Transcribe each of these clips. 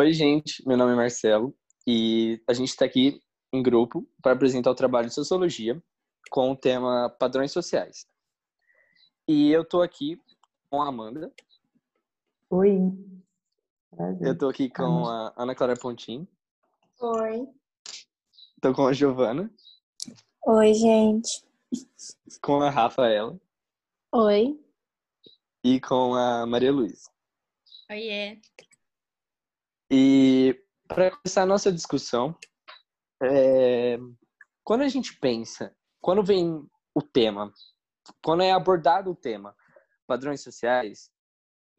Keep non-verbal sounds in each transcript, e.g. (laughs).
Oi, gente. Meu nome é Marcelo e a gente está aqui em grupo para apresentar o trabalho de sociologia com o tema padrões sociais. E eu estou aqui com a Amanda. Oi. Eu estou aqui com a Ana Clara Pontin. Oi. Estou com a Giovana. Oi, gente. Com a Rafaela. Oi. E com a Maria Luísa. Oiê. E para começar a nossa discussão, é... quando a gente pensa, quando vem o tema, quando é abordado o tema padrões sociais,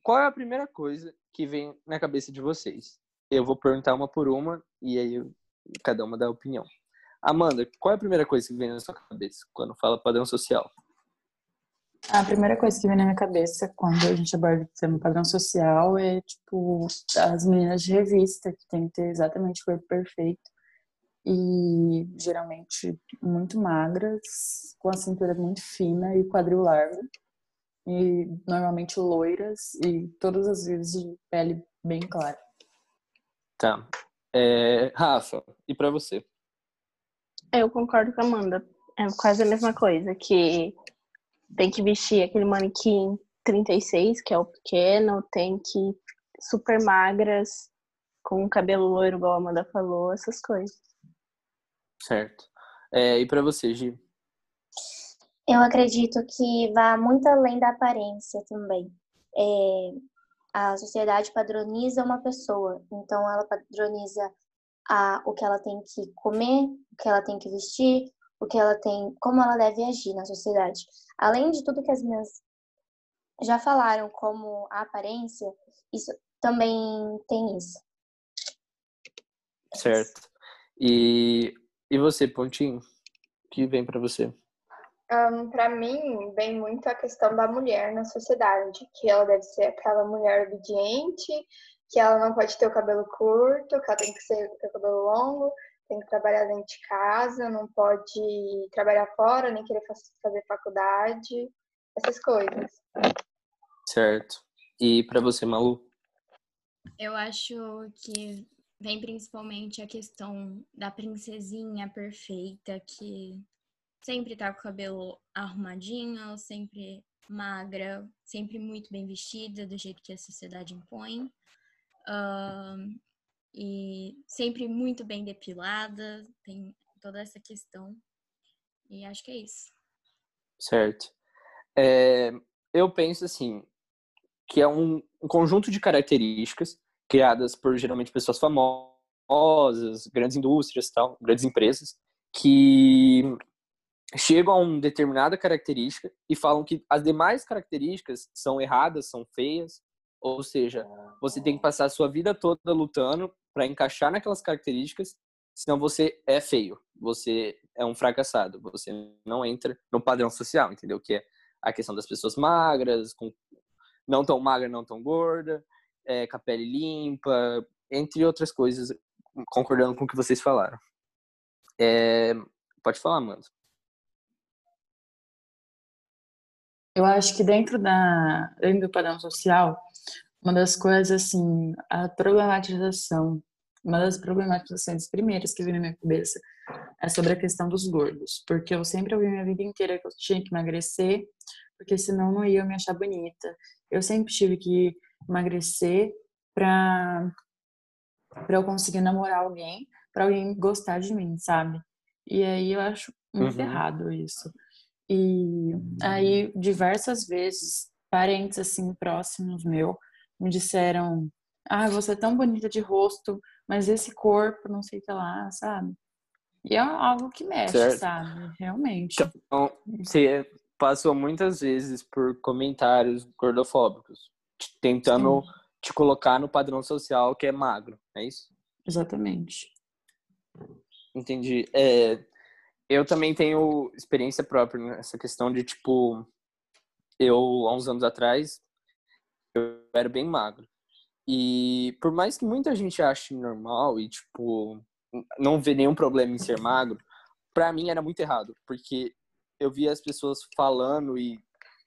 qual é a primeira coisa que vem na cabeça de vocês? Eu vou perguntar uma por uma e aí eu, cada uma dá a opinião. Amanda, qual é a primeira coisa que vem na sua cabeça quando fala padrão social? A primeira coisa que vem na minha cabeça quando a gente aborda o tema padrão social é, tipo, as meninas de revista, que tem que ter exatamente o corpo perfeito. E geralmente muito magras, com a cintura muito fina e quadril largo. E normalmente loiras e todas as vezes de pele bem clara. Tá. É, Rafa, e para você? Eu concordo com a Amanda. É quase a mesma coisa, que tem que vestir aquele manequim 36, que é o pequeno, tem que super magras, com cabelo loiro, igual a Amanda falou, essas coisas. Certo. É, e para você, Gi? Eu acredito que vá muito além da aparência também. É, a sociedade padroniza uma pessoa, então ela padroniza a, o que ela tem que comer, o que ela tem que vestir, o que ela tem, como ela deve agir na sociedade. Além de tudo que as minhas já falaram, como a aparência, isso também tem isso. Certo. E, e você, Pontinho? O que vem para você? Um, para mim, vem muito a questão da mulher na sociedade, que ela deve ser aquela mulher obediente, que ela não pode ter o cabelo curto, que ela tem que ser, ter o cabelo longo, tem que trabalhar dentro de casa, não pode trabalhar fora, nem querer fazer faculdade, essas coisas. Certo. E para você, Malu? Eu acho que vem principalmente a questão da princesinha perfeita que sempre tá com o cabelo arrumadinho, sempre magra, sempre muito bem vestida, do jeito que a sociedade impõe. Uh, e sempre muito bem depilada, tem toda essa questão. E acho que é isso. Certo. É, eu penso assim, que é um, um, conjunto de características criadas por geralmente pessoas famosas, grandes indústrias, tal, grandes empresas, que chegam a uma determinada característica e falam que as demais características são erradas, são feias, ou seja, você tem que passar a sua vida toda lutando para encaixar naquelas características, senão você é feio, você é um fracassado, você não entra no padrão social, entendeu? Que é a questão das pessoas magras, com não tão magra, não tão gorda, é, com a pele limpa, entre outras coisas, concordando com o que vocês falaram. É, pode falar, Amanda. Eu acho que dentro da dentro do padrão social, uma das coisas, assim, a problematização, uma das problematizações primeiras que vem na minha cabeça é sobre a questão dos gordos, porque eu sempre ouvi minha vida inteira que eu tinha que emagrecer, porque senão não ia me achar bonita. Eu sempre tive que emagrecer para para eu conseguir namorar alguém, para alguém gostar de mim, sabe? E aí eu acho muito uhum. errado isso. E aí diversas vezes parentes assim próximos meu me disseram: Ah, você é tão bonita de rosto, mas esse corpo, não sei o que lá, sabe? E é algo que mexe, certo. sabe? Realmente. Então, você passou muitas vezes por comentários gordofóbicos, tentando Sim. te colocar no padrão social que é magro, é isso? Exatamente. Entendi. É, eu também tenho experiência própria nessa questão de, tipo, eu, há uns anos atrás, eu era bem magro. E por mais que muita gente ache normal e, tipo, não vê nenhum problema em ser magro, pra mim era muito errado, porque eu via as pessoas falando e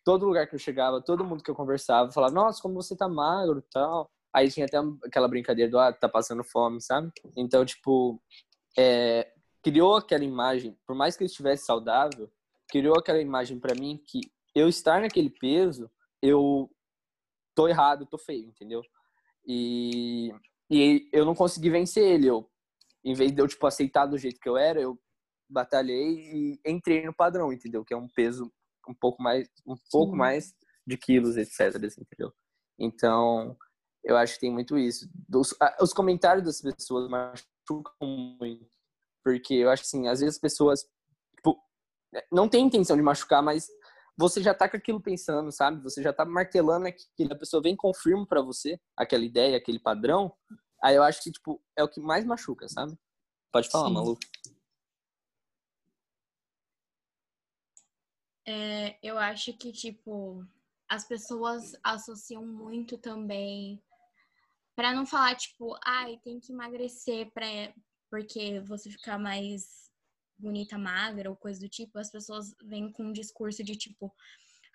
todo lugar que eu chegava, todo mundo que eu conversava falava, nossa, como você tá magro tal. Aí tinha até aquela brincadeira do, ah, tá passando fome, sabe? Então, tipo, é, criou aquela imagem, por mais que eu estivesse saudável, criou aquela imagem para mim que eu estar naquele peso, eu tô errado, tô feio, entendeu? E, e eu não consegui vencer ele. Eu, em vez de eu, tipo, aceitar do jeito que eu era, eu batalhei e entrei no padrão, entendeu? Que é um peso um pouco mais, um pouco mais de quilos, etc, entendeu? Então, eu acho que tem muito isso. Os, os comentários das pessoas machucam muito. Porque eu acho assim, às vezes as pessoas tipo, não tem intenção de machucar, mas você já tá com aquilo pensando, sabe? Você já tá martelando aquilo, a pessoa vem e confirma para você aquela ideia, aquele padrão. Aí eu acho que, tipo, é o que mais machuca, sabe? Pode falar, Sim. Malu. É, eu acho que, tipo, as pessoas associam muito também. Para não falar, tipo, ai, tem que emagrecer pra, porque você ficar mais bonita, magra ou coisa do tipo, as pessoas vêm com um discurso de tipo,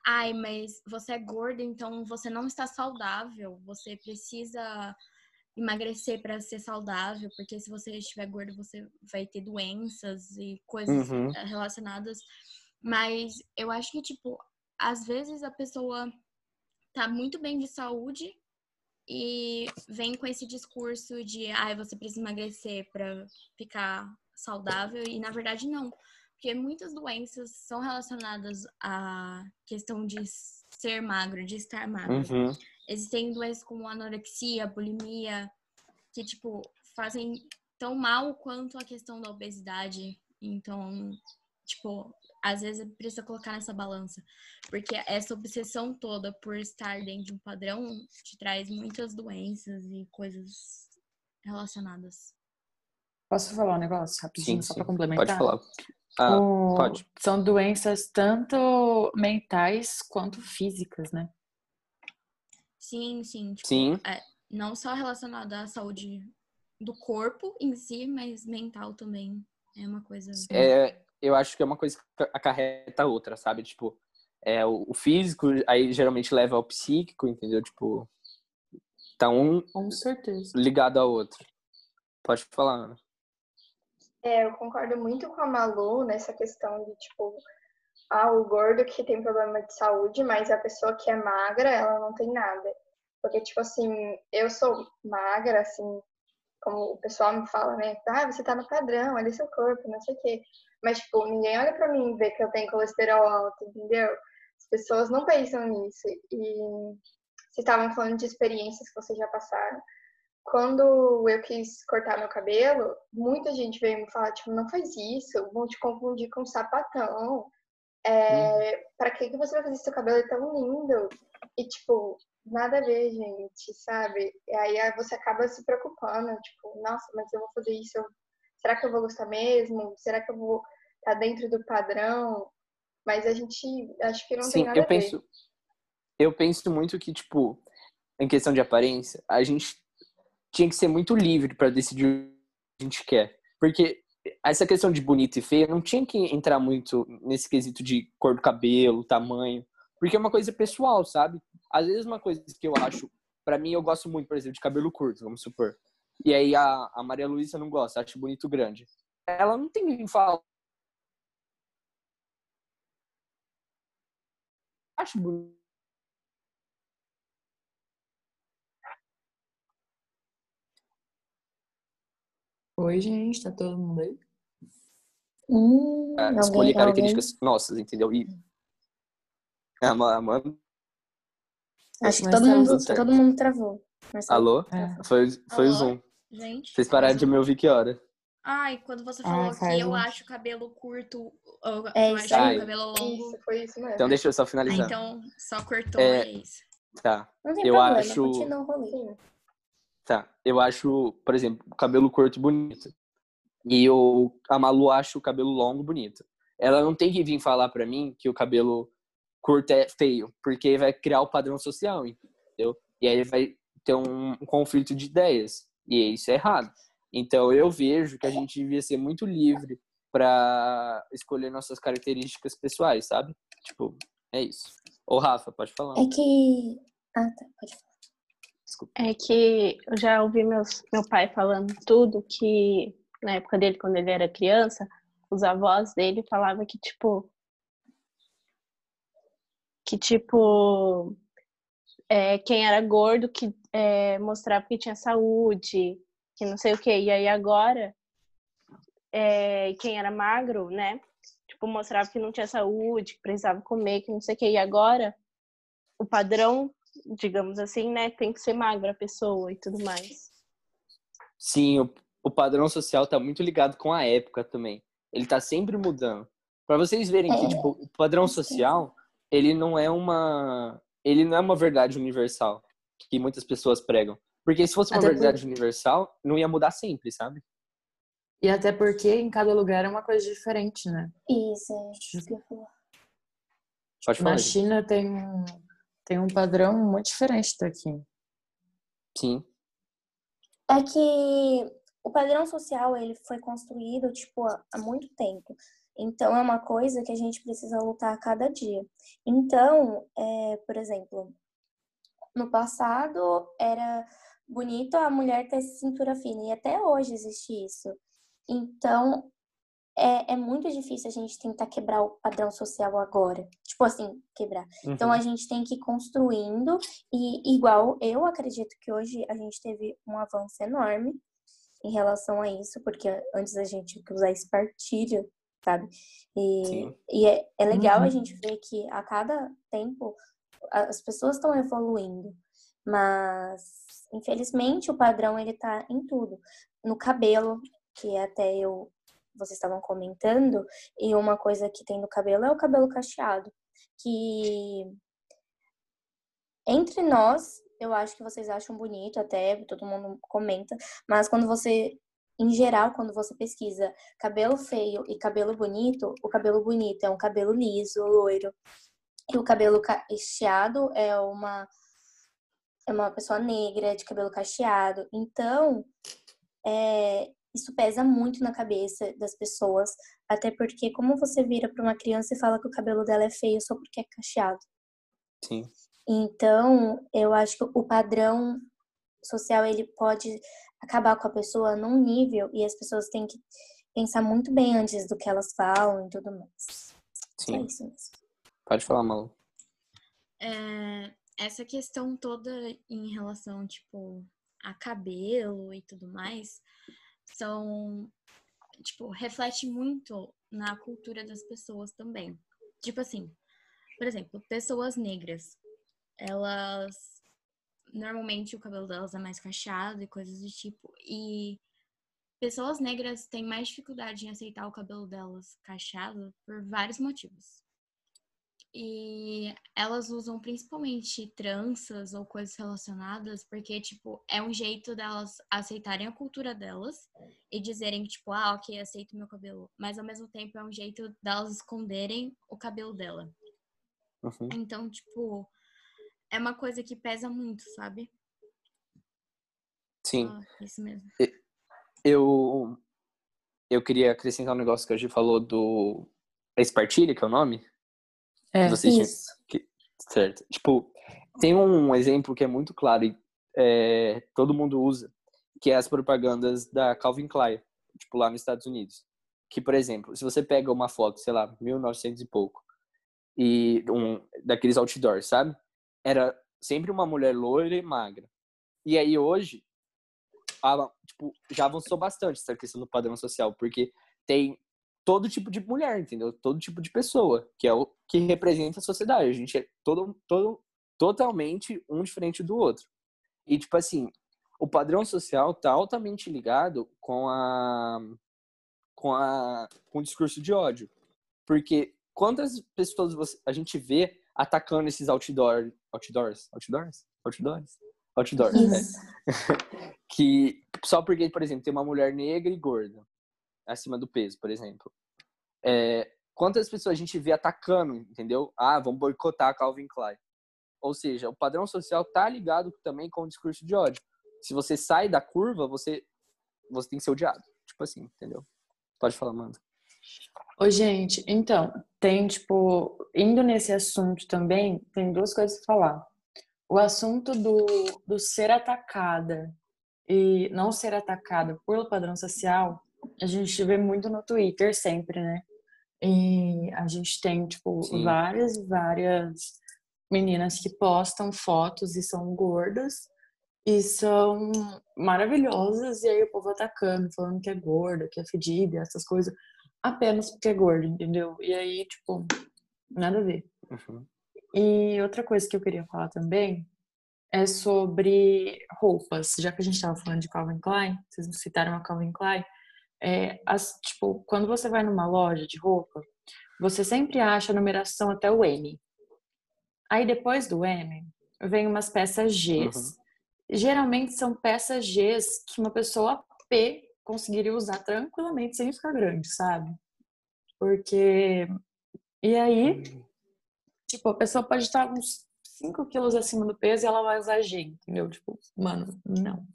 ai, mas você é gorda, então você não está saudável, você precisa emagrecer para ser saudável, porque se você estiver gordo, você vai ter doenças e coisas uhum. relacionadas. Mas eu acho que, tipo, às vezes a pessoa tá muito bem de saúde, e vem com esse discurso de ah, você precisa emagrecer para ficar saudável e na verdade não, porque muitas doenças são relacionadas à questão de ser magro, de estar magro. Uhum. Existem doenças como anorexia, bulimia, que tipo fazem tão mal quanto a questão da obesidade. Então, tipo, às vezes precisa colocar nessa balança. Porque essa obsessão toda por estar dentro de um padrão te traz muitas doenças e coisas relacionadas. Posso falar um negócio rapidinho, sim, só para complementar? Pode falar. Ah, o... Pode. São doenças tanto mentais quanto físicas, né? Sim, sim. Tipo, sim. É, não só relacionada à saúde do corpo em si, mas mental também. É uma coisa. É, eu acho que é uma coisa que acarreta a outra, sabe? Tipo, é, o físico aí geralmente leva ao psíquico, entendeu? Tipo, tá um Com certeza. ligado ao outro. Pode falar, Ana. É, eu concordo muito com a Malu nessa questão de, tipo, ah, o gordo que tem problema de saúde, mas a pessoa que é magra, ela não tem nada. Porque, tipo assim, eu sou magra, assim, como o pessoal me fala, né? Ah, você tá no padrão, olha seu corpo, não sei o quê. Mas, tipo, ninguém olha pra mim e vê que eu tenho colesterol alto, entendeu? As pessoas não pensam nisso. E vocês estavam falando de experiências que vocês já passaram. Quando eu quis cortar meu cabelo, muita gente veio me falar, tipo, não faz isso, vão te confundir com sapatão. É, hum. Pra que, que você vai fazer seu cabelo é tão lindo? E, tipo, nada a ver, gente, sabe? E aí você acaba se preocupando, tipo, nossa, mas eu vou fazer isso, será que eu vou gostar mesmo? Será que eu vou estar tá dentro do padrão? Mas a gente acho que não Sim, tem nada eu a penso, ver. Eu penso muito que, tipo, em questão de aparência, a gente tinha que ser muito livre para decidir o que a gente quer. Porque essa questão de bonito e feio não tinha que entrar muito nesse quesito de cor do cabelo, tamanho, porque é uma coisa pessoal, sabe? Às vezes uma coisa que eu acho, para mim eu gosto muito, por exemplo, de cabelo curto, vamos supor. E aí a, a Maria Luísa não gosta, acha bonito grande. Ela não tem que falar. Acho bonito. Oi, gente, tá todo mundo aí? Hum, escolher características alguém? nossas, entendeu? E a Amanda. Acho que todo mundo, todo mundo travou. Alô? É. Foi, foi Alô? o Zoom. Gente. Vocês pararam de me ouvir que hora? Ai, quando você ah, falou ah, que eu acho cabelo curto, eu, é eu acho Ai. cabelo longo. Isso, foi isso mesmo. Então deixa eu só finalizar. Ah, então só cortou, é, é isso. Tá. Não tem eu problema, acho. O. Tá. Eu acho, por exemplo, cabelo curto bonito. E eu, a Malu acha o cabelo longo bonito. Ela não tem que vir falar pra mim que o cabelo curto é feio, porque vai criar o padrão social, entendeu? E aí vai ter um, um conflito de ideias. E isso é errado. Então eu vejo que a gente devia ser muito livre para escolher nossas características pessoais, sabe? Tipo, é isso. Ô Rafa, pode falar. É que. Ah, tá, pode falar. Desculpa. É que eu já ouvi meus, meu pai falando tudo que na época dele, quando ele era criança, os avós dele falavam que, tipo. Que, tipo. É, quem era gordo que é, mostrava que tinha saúde, que não sei o quê. E aí agora, é, quem era magro, né? Tipo, mostrava que não tinha saúde, que precisava comer, que não sei o quê. E agora, o padrão, digamos assim, né? Tem que ser magra a pessoa e tudo mais. Sim, o, o padrão social tá muito ligado com a época também. Ele tá sempre mudando. Para vocês verem que, É. tipo, o padrão social, ele não é uma... Ele não é uma verdade universal, que muitas pessoas pregam. Porque se fosse uma Até por- verdade universal, não ia mudar sempre, sabe? E até porque em cada lugar é uma coisa diferente, né? Isso, é isso que eu ia falar. Pode Na gente. China tem um, tem um padrão muito diferente daqui. Sim. É que o padrão social ele foi construído tipo há muito tempo. Então é uma coisa que a gente precisa lutar a cada dia. Então, é, por exemplo, no passado era bonito a mulher ter cintura fina e até hoje existe isso. Então é, é muito difícil a gente tentar quebrar o padrão social agora. Tipo assim, quebrar. Então Uhum. a gente tem que ir construindo e igual eu acredito que hoje a gente teve um avanço enorme em relação a isso, porque antes a gente tinha que usar espartilho, sabe? E, Sim. e é, é legal a Uhum. gente ver que a cada tempo a- as pessoas estão evoluindo, mas infelizmente o padrão ele tá em tudo, no cabelo, que até eu vocês estavam comentando, e uma coisa que tem no cabelo é o cabelo cacheado, que entre nós, eu acho que vocês acham bonito, até todo mundo comenta, mas quando você, em geral, quando você pesquisa cabelo feio e cabelo bonito, o cabelo bonito é um cabelo liso, loiro, e o cabelo cacheado é uma é uma pessoa negra de cabelo cacheado. Então, é, isso pesa muito na cabeça das pessoas, até porque como você vira para uma criança e fala que o cabelo dela é feio só porque é cacheado? Sim. Então, eu acho que o padrão social ele pode acabar com a pessoa num nível e as pessoas têm que pensar muito bem antes do que elas falam e tudo mais. Sim. isso mesmo. Pode falar, Malu. É, essa questão toda em relação, tipo, a cabelo e tudo mais, são, tipo, reflete muito na cultura das pessoas também. Tipo assim, por exemplo, pessoas negras, elas normalmente o cabelo delas é mais cacheado e coisas do tipo, e pessoas negras têm mais dificuldade em aceitar o cabelo delas cacheado por vários motivos. E elas usam principalmente tranças ou coisas relacionadas, porque, tipo, é um jeito delas aceitarem a cultura delas e dizerem que, tipo, ah, ok, aceito meu cabelo. Mas ao mesmo tempo é um jeito delas esconderem o cabelo dela. Uhum. Então, tipo, é uma coisa que pesa muito, sabe? Sim. Ah, isso mesmo. Eu, eu queria acrescentar um negócio que a gente falou do Espartilha, que é o nome. É, Isso. que- certo. Tipo, tem um exemplo que é muito claro e é, todo mundo usa, que é as propagandas da Calvin Klein, tipo, lá nos Estados Unidos. Que, por exemplo, se você pega uma foto, sei lá, 1900 e pouco, e um daqueles outdoors, sabe? Era sempre uma mulher loira e magra. E aí hoje, a- tipo, já avançou bastante essa questão do padrão social, porque tem todo tipo de mulher, entendeu? Todo tipo de pessoa, que é o que representa a sociedade. A gente é todo, todo totalmente um diferente do outro. E tipo assim, o padrão social tá altamente ligado com a com a com o discurso de ódio. Porque quantas pessoas você- a gente vê atacando esses outdoor, outdoors, outdoors, outdoors, outdoors, né? Isso. (laughs) que só porque, por exemplo, tem uma mulher negra e gorda acima do peso, por exemplo. É, quantas pessoas a gente vê atacando, entendeu? Ah, vamos boicotar a Calvin Klein. Ou seja, o padrão social tá ligado também com o discurso de ódio. Se você sai da curva, você você tem que ser odiado. Tipo assim, entendeu? Pode falar, Amanda. Ô, gente, então, tem, tipo, indo nesse assunto também, tem duas coisas pra falar. o assunto do, do ser atacada e não ser atacada pelo padrão social, a gente vê muito no Twitter sempre, né? E a gente tem, tipo, Sim. várias e várias meninas que postam fotos e são gordas e são maravilhosas, e aí o povo atacando, falando que é gorda, que é fedida, essas coisas, apenas porque é gorda, entendeu? E aí, tipo, nada a ver. Uhum. E outra coisa que eu queria falar também é sobre roupas. Já que a gente estava falando de Calvin Klein, vocês citaram a Calvin Klein, é, as, tipo, quando você vai numa loja de roupa, você sempre acha a numeração até o M. Aí depois do M, vem umas peças Gs. Uhum. Geralmente são peças Gs que uma pessoa P conseguiria usar tranquilamente sem ficar grande, sabe? Porque. E aí, tipo, a pessoa pode estar uns 5 quilos acima do peso e ela vai usar G, entendeu? Tipo, mano, não.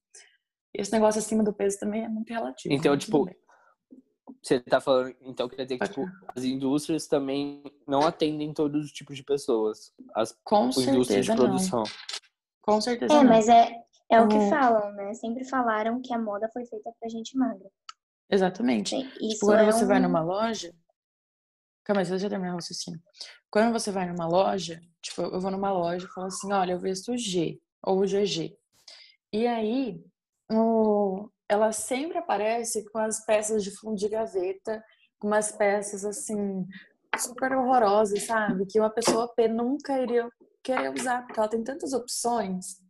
Esse negócio acima do peso também é muito relativo. Então, tipo, você tá falando, então quer dizer que tipo, as indústrias também não atendem todos os tipos de pessoas. As Com indústrias de produção. Não. Com certeza. É, não. mas é, é o que falam, né? Sempre falaram que a moda foi feita pra gente magra. Exatamente. Isso tipo, quando é você um... vai numa loja. Calma aí, deixa eu terminar o raciocínio. Quando você vai numa loja, tipo, eu vou numa loja e falo assim: olha, eu visto G ou GG. E aí, ela sempre aparece com as peças de fundo de gaveta, com umas peças assim super horrorosas, sabe? Que uma pessoa P nunca iria querer usar, porque ela tem tantas opções.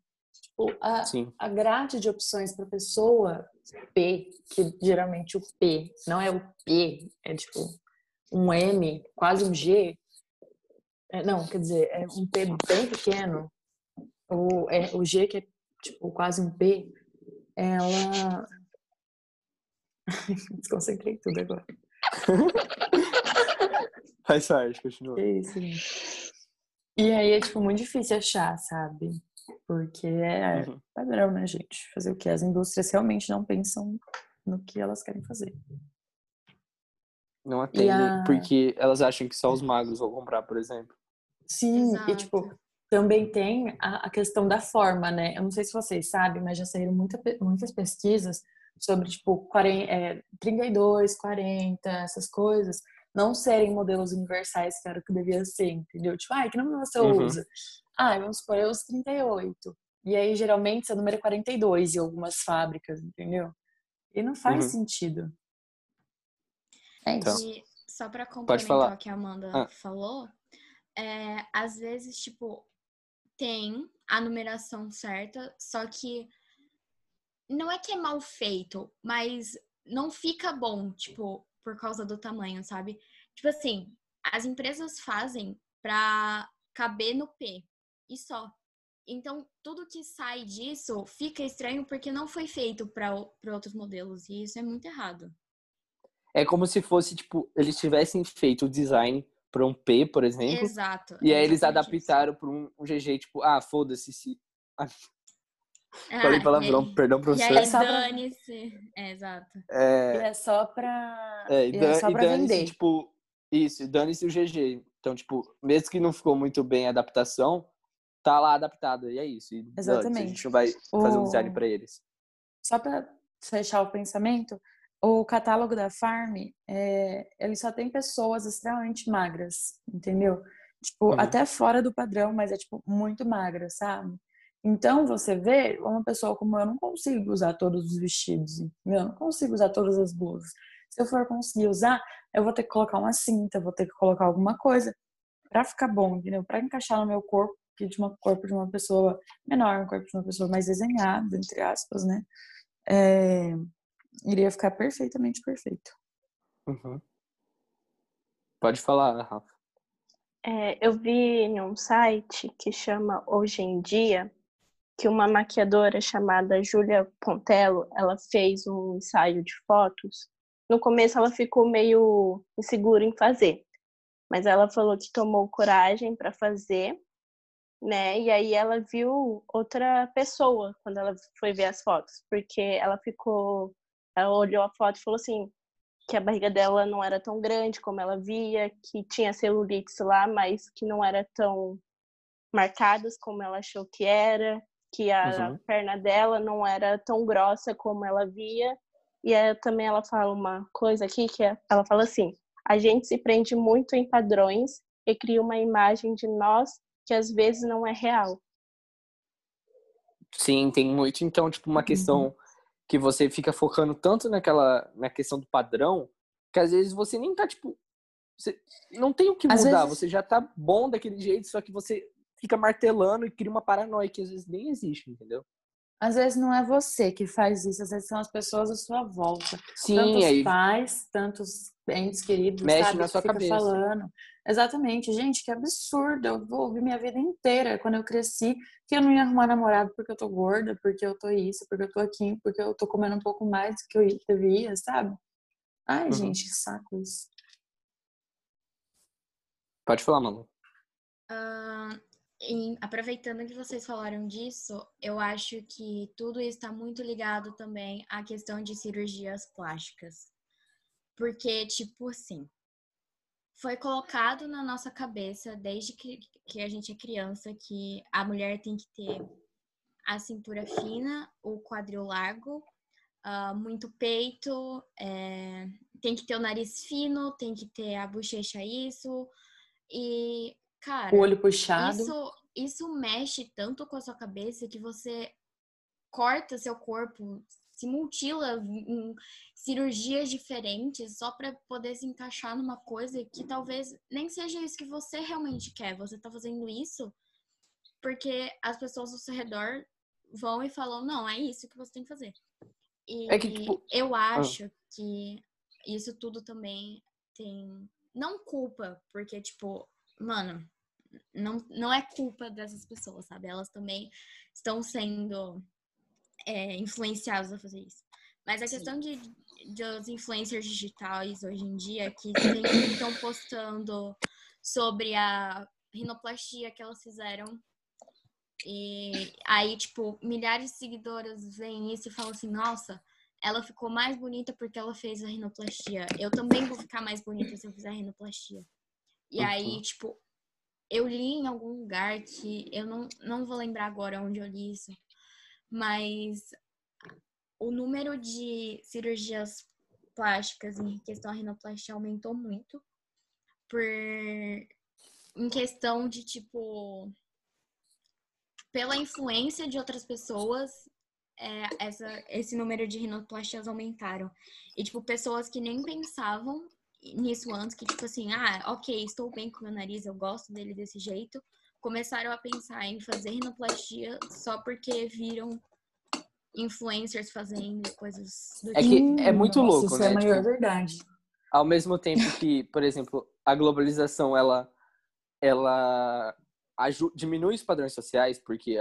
Tipo, a, a grade de opções para pessoa P, que geralmente o P não é o P, é tipo um M, quase um G. É, não, quer dizer, é um P bem pequeno. O, é, o G que é tipo quase um P ela. (laughs) Desconcentrei tudo agora. (laughs) Faz parte, continua. É isso, gente. E aí é, tipo, muito difícil achar, sabe? Porque é uhum. padrão, né, gente? Fazer o que? As indústrias realmente não pensam no que elas querem fazer. Não atendem, a... porque elas acham que só os magos vão comprar, por exemplo. Sim, Exato. e tipo, também tem a, a, questão da forma, né? Eu não sei se vocês sabem, mas já saíram muita, muitas pesquisas sobre, tipo, 40, é, 32, 40, essas coisas, não serem modelos universais, que era o que devia ser, entendeu? Tipo, ah, que número você uhum. usa? Ah, vamos supor, eu uso 38. E aí, geralmente, seu número é 42 em algumas fábricas, entendeu? E não faz uhum. sentido. É então, isso. E só para complementar o que a Amanda ah. falou, é, às vezes, tipo, tem a numeração certa, só que não é que é mal feito, mas não fica bom, tipo, por causa do tamanho, sabe? Tipo assim, as empresas fazem pra caber no P e só. Então, tudo que sai disso fica estranho porque não foi feito para outros modelos e isso é muito errado. É como se fosse, tipo, eles tivessem feito o design para um P, por exemplo. Exato. E aí eles adaptaram para um, um, GG, tipo, ah, foda-se se. Ah, Falei palavrão, é, perdão, professor. E aí, dane-se. É, exato. É, e é só pra. É, e, é só pra vender. Tipo, isso, dane-se o GG. Então, tipo, mesmo que não ficou muito bem a adaptação, tá lá adaptado. E é isso. E, Exatamente. A gente não vai fazer o... um design pra eles. Só pra fechar o pensamento, o catálogo da Farm, é, ele só tem pessoas extremamente magras, entendeu? Tipo, uhum. até fora do padrão, mas é, tipo, muito magra, sabe? Então, você vê, uma pessoa como eu não consigo usar todos os vestidos, entendeu? Eu não consigo usar todas as blusas. Se eu for conseguir usar, eu vou ter que colocar uma cinta, vou ter que colocar alguma coisa para ficar bom, entendeu? Para encaixar no meu corpo, que de um corpo de uma pessoa menor, um corpo de uma pessoa mais desenhada, entre aspas, né? É, iria ficar perfeitamente perfeito. Uhum. Pode falar, Rafa. É, eu vi em um site que chama Hoje em Dia que uma maquiadora chamada Julia Pontello, ela fez um ensaio de fotos. No começo ela ficou meio insegura em fazer, mas ela falou que tomou coragem para fazer, né? E aí ela viu outra pessoa quando ela foi ver as fotos, porque ela ficou ela olhou a foto e falou assim que a barriga dela não era tão grande como ela via, que tinha celulite lá, mas que não era tão marcadas como ela achou que era, que a Uhum. perna dela não era tão grossa como ela via. E aí, também ela fala uma coisa aqui que é, ela fala assim: a gente se prende muito em padrões e cria uma imagem de nós que às vezes não é real. Sim, tem muito. Então, tipo, uma Uhum. Que você fica focando tanto naquela, na questão do padrão, que às vezes você nem tá, tipo, você não tem o que Às mudar, vezes- você já tá bom daquele jeito, só que você fica martelando e cria uma paranoia que às vezes nem existe, entendeu? Às vezes não é você que faz isso, às vezes são as pessoas à sua volta. Sim, tantos aí pais, tantos entes queridos, Mexe sabe? na sua cabeça. falando. Exatamente, gente, que absurdo. Eu vou ouvir minha vida inteira quando eu cresci que eu não ia arrumar namorado porque eu tô gorda, porque eu tô isso, porque eu tô aqui, porque eu tô comendo um pouco mais do que eu devia, sabe? Ai, Uhum. gente, que saco isso. pode falar, mano. Ah, e aproveitando que vocês falaram disso, eu acho que tudo isso está muito ligado também à questão de cirurgias plásticas. Porque, tipo assim, foi colocado na nossa cabeça desde que, que a gente é criança que a mulher tem que ter a cintura fina, o quadril largo, ah, muito peito, é, tem que ter o nariz fino, tem que ter a bochecha isso. E, cara. O olho puxado. Isso, isso mexe tanto com a sua cabeça que você corta seu corpo, se mutila em cirurgias diferentes só para poder se encaixar numa coisa que talvez nem seja isso que você realmente quer. Você tá fazendo isso porque as pessoas ao seu redor vão e falam: não, é isso que você tem que fazer. E É que, tipo, eu acho que isso tudo também tem. Não culpa, porque, tipo, mano, não, não é culpa dessas pessoas, sabe? Elas também estão sendo é, influenciadas a fazer isso. Mas a Sim. questão de, dos influencers digitais hoje em dia, que sempre estão postando sobre a rinoplastia que elas fizeram. E aí, tipo, milhares de seguidoras veem isso e falam assim, nossa, ela ficou mais bonita porque ela fez a rinoplastia. Eu também vou ficar mais bonita se eu fizer a rinoplastia. E Uhum. aí, tipo, eu li em algum lugar que eu não, não vou lembrar agora onde eu li isso, mas o número de cirurgias plásticas em questão à rinoplastia aumentou muito por em questão de tipo pela influência de outras pessoas é, essa, esse número de rinoplastias aumentaram. E tipo pessoas que nem pensavam nisso antes que tipo assim ah ok estou bem com meu nariz eu gosto dele desse jeito começaram a pensar em fazer rinoplastia só porque viram influencers fazendo coisas do É tipo. que é muito Nossa, louco, isso né? é a maior Tipo, verdade. ao mesmo tempo que, por exemplo, a globalização ela ela diminui os padrões sociais porque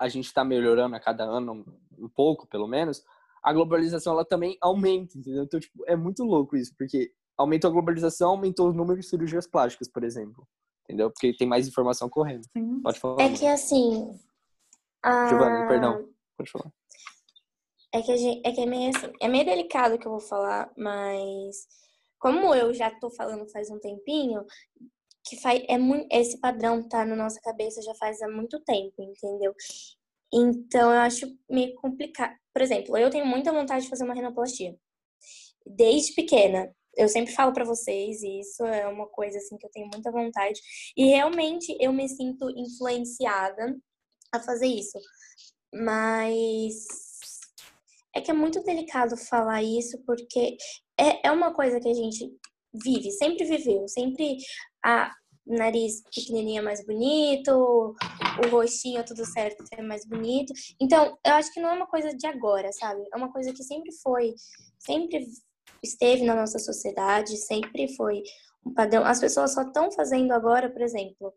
a gente está melhorando a cada ano um pouco, pelo menos. A globalização ela também aumenta, entendeu? Então, tipo, é muito louco isso, porque aumentou a globalização, aumentou o número de cirurgias plásticas, por exemplo. Entendeu? Porque tem mais informação correndo. Sim. Pode falar. É que assim. a- Giovanni, perdão. Pode falar. É que, a gente, é que é meio assim, é meio delicado o que eu vou falar, mas como eu já tô falando faz um tempinho, que faz, é muito, esse padrão tá na nossa cabeça já faz há muito tempo, entendeu? Então eu acho meio complicado. Por exemplo, eu tenho muita vontade de fazer uma rinoplastia. Desde pequena. Eu sempre falo pra vocês, e isso é uma coisa assim que eu tenho muita vontade. E realmente eu me sinto influenciada a fazer isso. Mas é que é muito delicado falar isso, porque é, é uma coisa que a gente vive, sempre viveu, sempre a nariz pequenininho é mais bonito, o rostinho é tudo certo é mais bonito. Então, eu acho que não é uma coisa de agora, sabe? É uma coisa que sempre foi, sempre esteve na nossa sociedade, sempre foi um padrão. As pessoas só estão fazendo agora, por exemplo,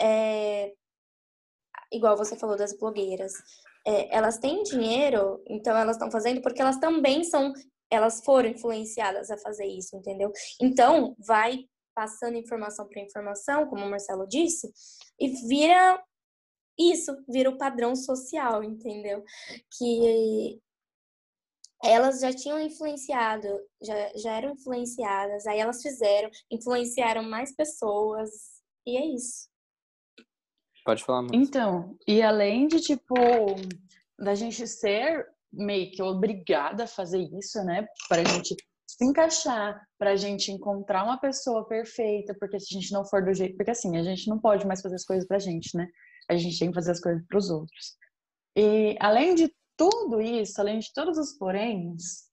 é, igual você falou das blogueiras, é, elas têm dinheiro, então elas estão fazendo porque elas também são, elas foram influenciadas a fazer isso, entendeu? Então, vai passando informação para informação, como o Marcelo disse, e vira isso, vira o padrão social, entendeu? Que elas já tinham influenciado, já, já eram influenciadas, aí elas fizeram, influenciaram mais pessoas, e é isso. Pode falar, Amanda. Então, e além de, tipo, da gente ser meio que obrigada a fazer isso, né? Pra gente se encaixar, pra gente encontrar uma pessoa perfeita, porque se a gente não for do jeito. Porque assim, a gente não pode mais fazer as coisas pra gente, né? A gente tem que fazer as coisas pros outros. E além de tudo isso, além de todos os poréns,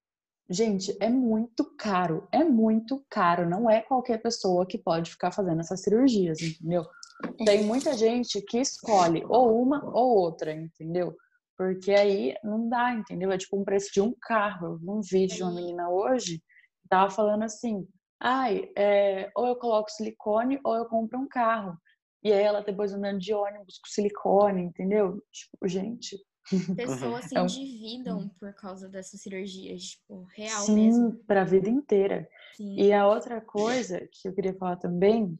gente, é muito caro. É muito caro. Não é qualquer pessoa que pode ficar fazendo essas cirurgias, entendeu? Tem muita gente que escolhe ou uma ou outra, entendeu? Porque aí não dá, entendeu? É tipo um preço de um carro. Um vídeo de uma menina hoje tava falando assim: ai, é, ou eu coloco silicone ou eu compro um carro. E aí ela depois andando de ônibus com silicone, entendeu? Tipo, gente. Pessoas se É um- endividam por causa dessas cirurgias, tipo, real Sim, mesmo. para a vida inteira. Sim. E a outra coisa que eu queria falar também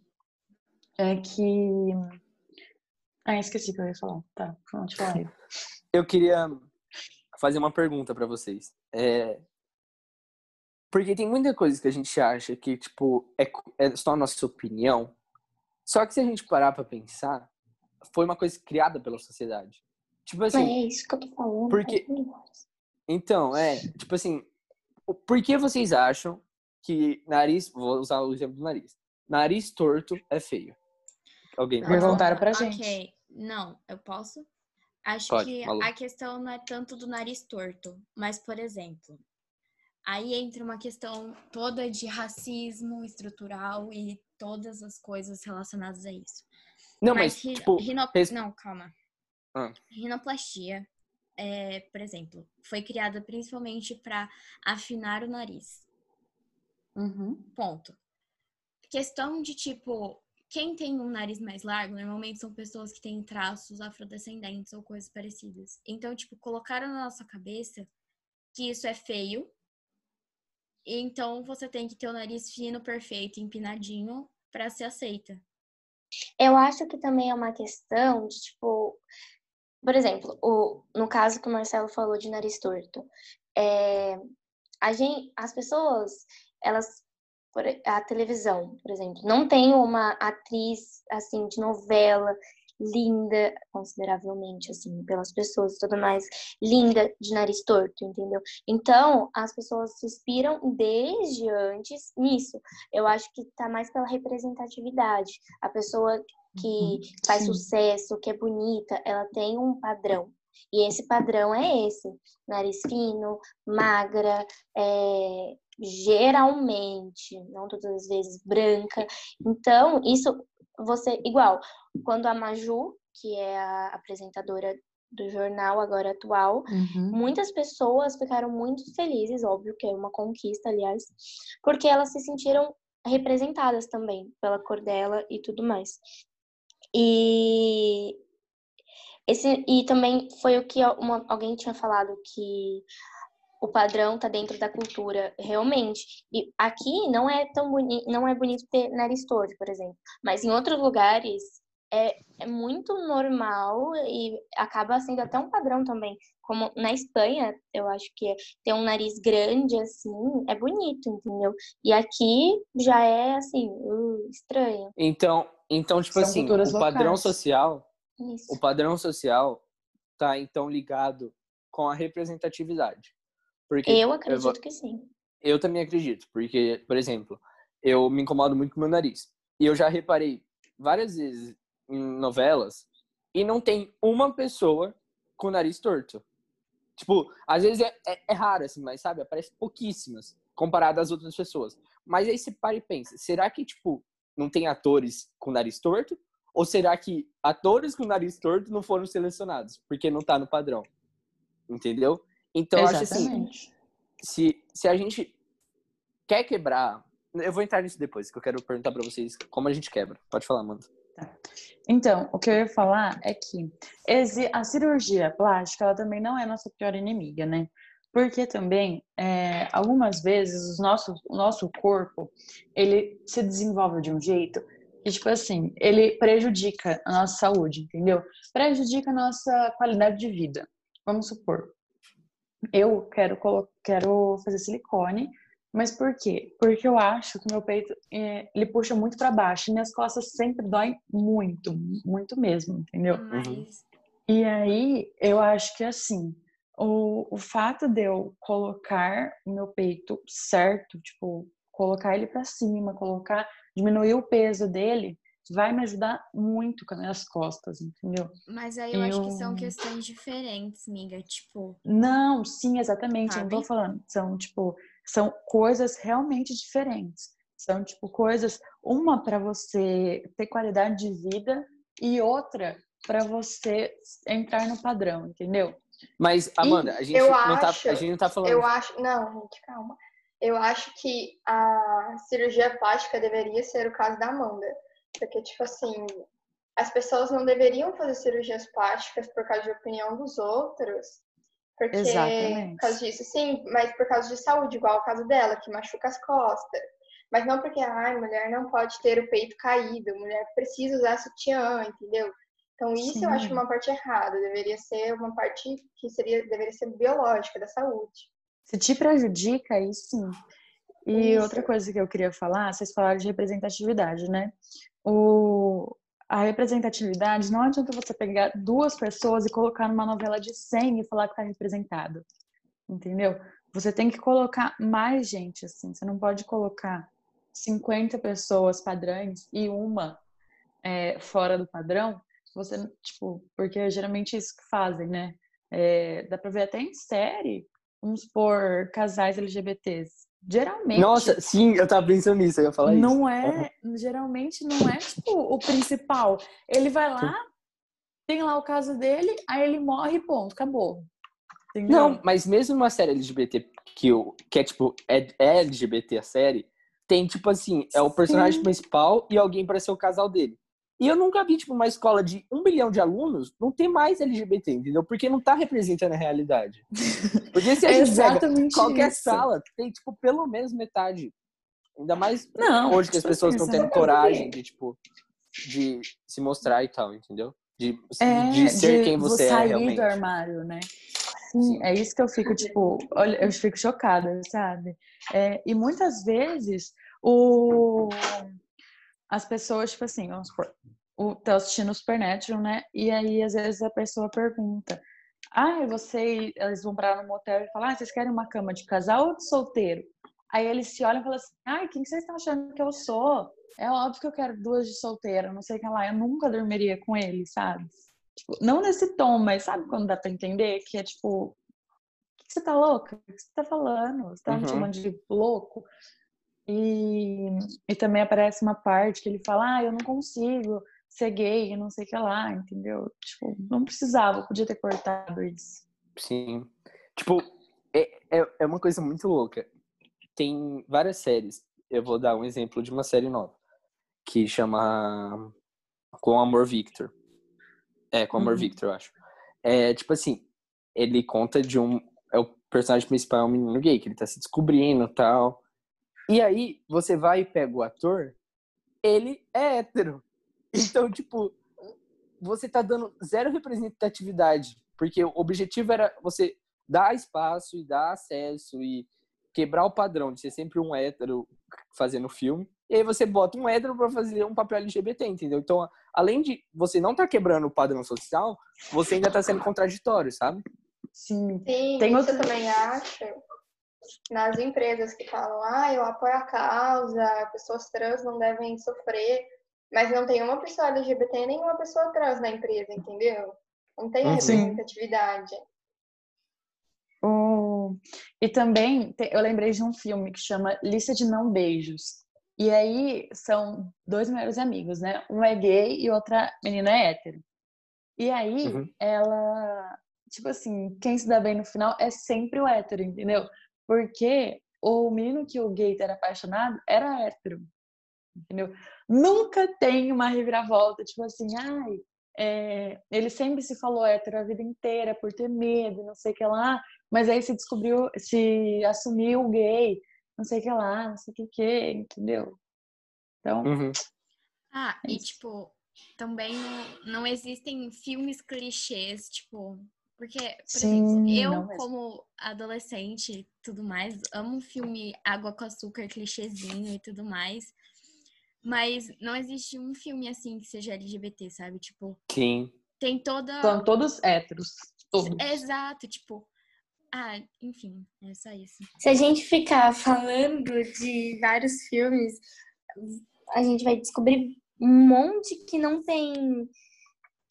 é que. Ah, esqueci o que eu ia falar. Tá, pronto, falar aí. (laughs) Eu queria fazer uma pergunta pra vocês. É... Porque tem muita coisa que a gente acha que, tipo, é, é só a nossa opinião. Só que se a gente parar pra pensar, foi uma coisa criada pela sociedade. Tipo Mas assim, é isso que eu tô falando. Porque- então, é, tipo assim, por que vocês acham que nariz, vou usar o exemplo do nariz, nariz torto é feio? Alguém Perguntaram pra Ok, gente. não, eu posso? Acho Pode, que Malu. a questão não é tanto do nariz torto, mas, por exemplo, aí entra uma questão toda de racismo estrutural e todas as coisas relacionadas a isso. Não, mas, ri- tipo, res- Não, calma. Ah. Rinoplastia, é, por exemplo, foi criada principalmente para afinar o nariz. Uhum. Ponto. Questão de tipo, quem tem um nariz mais largo, normalmente são pessoas que têm traços afrodescendentes ou coisas parecidas. Então, tipo, colocaram na nossa cabeça que isso é feio. E então você tem que ter o nariz fino, perfeito, empinadinho para ser aceita. Eu acho que também é uma questão de, tipo, por exemplo, o, no caso que o Marcelo falou de nariz torto, é, a gente, as pessoas, elas, a televisão, por exemplo, não tem uma atriz, assim, de novela linda, consideravelmente, assim, pelas pessoas e tudo mais, linda de nariz torto, entendeu? Então, as pessoas se inspiram desde antes nisso. Eu acho que tá mais pela representatividade. A pessoa que Uhum, faz sim. sucesso, que é bonita, ela tem um padrão. E esse padrão é esse: nariz fino, magra, é, geralmente, não todas as vezes, branca. Então, isso você, igual, quando a Maju, que é a apresentadora do jornal agora atual, Uhum. muitas pessoas ficaram muito felizes, óbvio que é uma conquista, aliás, porque elas se sentiram representadas também pela cor dela e tudo mais. E esse e também foi o que uma- alguém tinha falado que o padrão tá dentro da cultura, realmente. E aqui não é tão bonito, não é bonito ter nariz torto, por exemplo, mas em outros lugares é, é muito normal e acaba sendo até um padrão também. Como na Espanha, eu acho que é, ter um nariz grande assim é bonito, entendeu? E aqui já é assim, uh, estranho. Então, então tipo São assim, o padrão locais. social, Isso. o padrão social tá então ligado com a representatividade. Porque Eu acredito que sim. eu também acredito, porque, por exemplo, eu me incomodo muito com meu nariz. E eu já reparei várias vezes em novelas e não tem uma pessoa com o nariz torto. Tipo, às vezes é, é, é raro, assim, mas sabe, aparece pouquíssimas comparado às outras pessoas. Mas aí você para e pensa, será que, tipo, não tem atores com nariz torto? Ou será que atores com nariz torto não foram selecionados? Porque não tá no padrão. Entendeu? Então, eu acho assim, Exatamente. se, se a gente quer quebrar. Eu vou entrar nisso depois, que eu quero perguntar pra vocês como a gente quebra. Pode falar, Amanda. Então, o que eu ia falar é que a cirurgia plástica, ela também não é nossa pior inimiga, né? Porque também, é, algumas vezes, os nossos, o nosso corpo, ele se desenvolve de um jeito que, tipo assim, ele prejudica a nossa saúde, entendeu? Prejudica a nossa qualidade de vida. Vamos supor, eu quero, quero fazer silicone Mas por quê? Porque eu acho que meu peito é, ele puxa muito para baixo e minhas costas sempre doem muito, muito mesmo, entendeu? Mas E aí eu acho que assim, o, o fato de eu colocar o meu peito certo, tipo, colocar ele para cima, colocar, diminuir o peso dele, vai me ajudar muito com as minhas costas, entendeu? Mas aí eu, acho que são Eu- questões diferentes, miga. Tipo, Não, sim, exatamente. Eu não tô Sabe? falando. São, tipo, são coisas realmente diferentes. São, tipo, coisas, uma para você ter qualidade de vida e outra para você entrar no padrão, entendeu? Mas, Amanda, a gente, eu não tá, acho- a gente não tá falando. Eu acho. Não, gente, calma. Eu acho que a cirurgia plástica deveria ser o caso da Amanda. Porque, tipo assim, as pessoas não deveriam fazer cirurgias plásticas por causa de opinião dos outros. Porque, Exatamente. por causa disso, sim, mas por causa de saúde, igual o caso dela, que machuca as costas. Mas não porque, ai, mulher não pode ter o peito caído, mulher precisa usar sutiã, entendeu? Então, isso eu acho Sim. uma parte errada. Deveria ser uma parte que seria, deveria ser biológica, da saúde. Se te prejudica, aí sim. E Isso. outra coisa que eu queria falar, vocês falaram de representatividade, né? O, a representatividade, não adianta você pegar duas pessoas e colocar numa novela de 100 e falar que tá representado. Entendeu? Você tem que colocar mais gente, assim. Você não pode colocar 50 pessoas padrões e uma é, fora do padrão. Você, tipo, porque é geralmente isso que fazem, né? É, dá pra ver até em série, vamos por casais LGBTs. Geralmente. Nossa, sim, eu tava pensando nisso, eu ia falar isso. Não é, geralmente não é tipo o principal. Ele vai lá, tem lá o caso dele, aí ele morre e ponto, acabou. Entendeu? Não, mas mesmo uma série LGBT que, eu, que é tipo, é, é LGBT a série, tem tipo assim, é o personagem Sim. principal e alguém para ser o casal dele. E eu nunca vi, tipo, uma escola de um bilhão de alunos, não tem mais LGBT, entendeu? Porque não tá representando a realidade. (laughs) Porque se a é gente exatamente qualquer isso. sala, tem, tipo, pelo menos metade. Ainda mais Não, hoje que as tipo pessoas assim, estão você tendo coragem de, tipo, de se mostrar e tal, entendeu? De, É, de ser de quem você é sair realmente. do armário, né? Sim, é isso que eu fico, tipo, olha, eu fico chocada, sabe? É, e muitas vezes o, as pessoas, tipo assim, vamos supor, o, tá assistindo o Supernatural, né? E aí, às vezes, a pessoa pergunta, ah, você, eles vão parar no motel e falam, ah, vocês querem uma cama de casal ou de solteiro? Aí eles se olham e falam assim, ai, quem vocês estão achando que eu sou? É óbvio que eu quero duas de solteiro, não sei o que lá, eu nunca dormiria com ele, sabe? Tipo, não nesse tom, mas sabe quando dá pra entender? Que é tipo, o que você tá louca? O que você tá falando? Você tá me Uhum. chamando de louco? E, e também aparece uma parte que ele fala, ah, eu não consigo ser gay, não sei o que lá, entendeu? Tipo, não precisava, podia ter cortado isso. Sim. Tipo, é, é, é uma coisa muito louca. Tem várias séries. Eu vou dar um exemplo de uma série nova. Que chama Com Amor Victor. É, Com Amor Uhum. Victor, eu acho. É, tipo assim, ele conta de um... É o personagem principal é um menino gay, que ele tá se descobrindo e tal. E aí, você vai e pega o ator, ele é hétero. Então, tipo, você tá dando zero representatividade. Porque o objetivo era você dar espaço e dar acesso e quebrar o padrão de ser sempre um hétero fazendo filme. E aí você bota um hétero pra fazer um papel LGBT, entendeu? Então, além de você não tá quebrando o padrão social, você ainda tá sendo contraditório, sabe? Sim, Sim, Tem isso outro- eu também acho. Nas empresas que falam, ah, eu apoio a causa, pessoas trans não devem sofrer, mas não tem uma pessoa LGBT nem uma pessoa trans na empresa, entendeu? Não tem a Uhum. Sim. representatividade. O- E também eu lembrei de um filme que chama Lista de Não Beijos. E aí são dois melhores amigos, né? Um é gay e outra menina é hétero. E aí Uhum. ela, tipo assim, quem se dá bem no final é sempre o hétero, entendeu? Porque o menino que o gay era apaixonado era hétero, entendeu? Nunca tem uma reviravolta, tipo assim, ai, é, ele sempre se falou hétero a vida inteira por ter medo, não sei o que lá, mas aí se descobriu, se assumiu gay, não sei o que lá, não sei o que que, entendeu? Então, Uhum. Ah, É e tipo, também não, não existem filmes clichês, tipo, Porque, por Sim, exemplo, eu, como adolescente e tudo mais, amo um filme Água com Açúcar, clichêzinho e tudo mais. Mas não existe um filme assim que seja LGBT, sabe? Tipo, Sim. tem toda. São todos héteros. Todos. Exato, tipo. Ah, enfim, é só isso. Se a gente ficar falando de vários filmes, a gente vai descobrir um monte que não tem.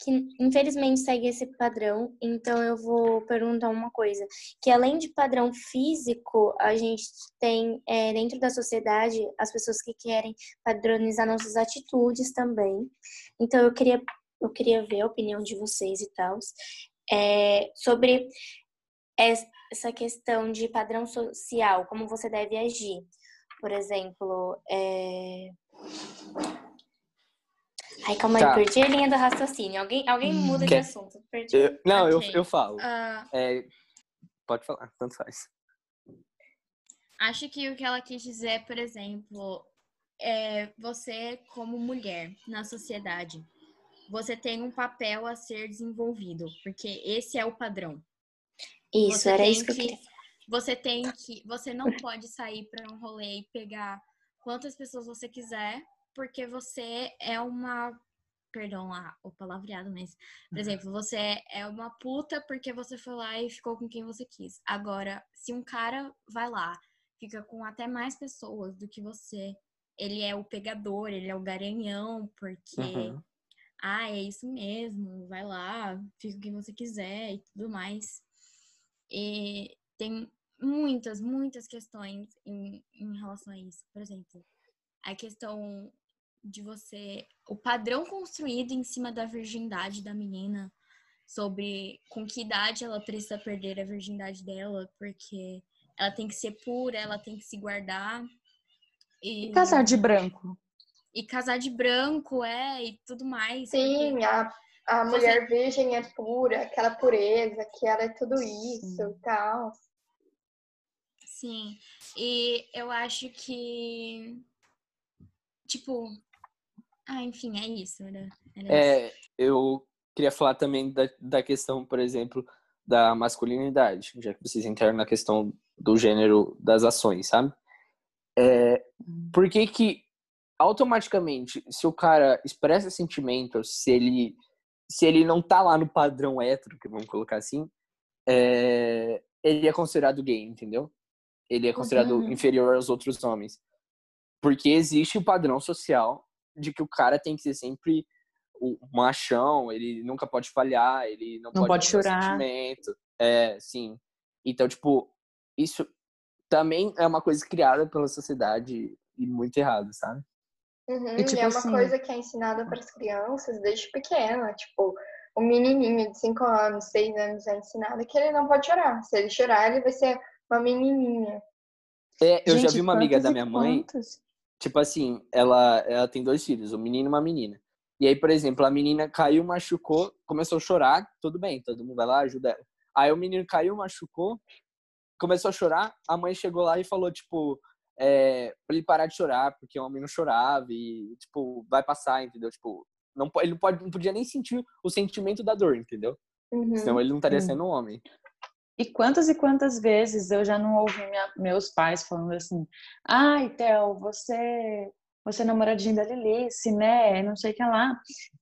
Que infelizmente segue esse padrão. Então eu vou perguntar uma coisa: que além de padrão físico, a gente tem é, dentro da sociedade as pessoas que querem padronizar nossas atitudes também. Então eu queria, eu queria ver a opinião de vocês e tal. É, sobre es- essa questão de padrão social, como você deve agir. Por exemplo, é... Ai, calma aí, Tá. perdi a linha do raciocínio. Alguém, alguém muda de assunto. Perdi. Eu- não, eu, Ok. eu falo. Ah, É, pode falar, tanto faz. acho que o que ela quis dizer, por exemplo, é você como mulher na sociedade, você tem um papel a ser desenvolvido, porque esse é o padrão. Isso, Você era isso que eu queria. Você tem que. Você não pode sair para um rolê e pegar quantas pessoas você quiser, porque você é uma. Perdão a- o palavreado, mas. Por exemplo, você é uma puta porque você foi lá e ficou com quem você quis. Agora, se um cara vai lá, fica com até mais pessoas do que você, ele é o pegador, ele é o garanhão, porque. Uhum. Ah, é isso mesmo, vai lá, fica com quem você quiser e tudo mais. E tem muitas, muitas questões em, em relação a isso. Por exemplo, a questão de você. O padrão construído em cima da virgindade da menina, sobre com que idade ela precisa perder a virgindade dela, porque ela tem que ser pura, ela tem que se guardar. E, Casar de branco. e casar de branco, é, e tudo mais. porque- Sim, a, a Você- mulher virgem é pura, aquela pureza, que ela é tudo isso e tal. Sim, e eu acho que, tipo, ah, enfim, é isso, era, era isso. É, eu queria falar também da, da questão, por exemplo, da masculinidade, já que vocês entraram na questão do gênero das ações, sabe? É, por que que automaticamente, se o cara expressa sentimentos, se ele se ele não tá lá no padrão hétero, que vamos colocar assim, é, ele é considerado gay, entendeu? Ele é considerado Uhum. inferior aos outros homens. Porque existe o padrão social de que o cara tem que ser sempre o machão, ele nunca pode falhar, ele não, Não pode mostrar chorar. sentimento. É, sim. Então, tipo, isso também é uma coisa criada pela sociedade e muito errado, sabe? Uhum, E, tipo é uma assim- coisa que é ensinada para as crianças desde pequena. Tipo, o menininho de 5 anos, 6 anos é ensinado que ele não pode chorar. Se ele chorar, ele vai ser uma menininha. É, eu já Gente, vi uma amiga da e minha mãe, quantos? Tipo assim, ela, ela tem dois filhos, um menino e uma menina. E aí, por exemplo, a menina caiu, machucou, começou a chorar, tudo bem, todo mundo vai lá, ajuda ela. Aí o menino caiu, machucou, começou a chorar, a mãe chegou lá e falou, tipo, é, pra ele parar de chorar, porque o homem não chorava e, tipo, vai passar, entendeu? Tipo, não, ele não, pode, não podia nem sentir o sentimento da dor, entendeu? Uhum. Senão ele não estaria sendo um homem. E quantas e quantas vezes eu já não ouvi minha- meus pais falando assim: ai, Theo, você, você é namoradinho da Lilice, né? Não sei o que lá.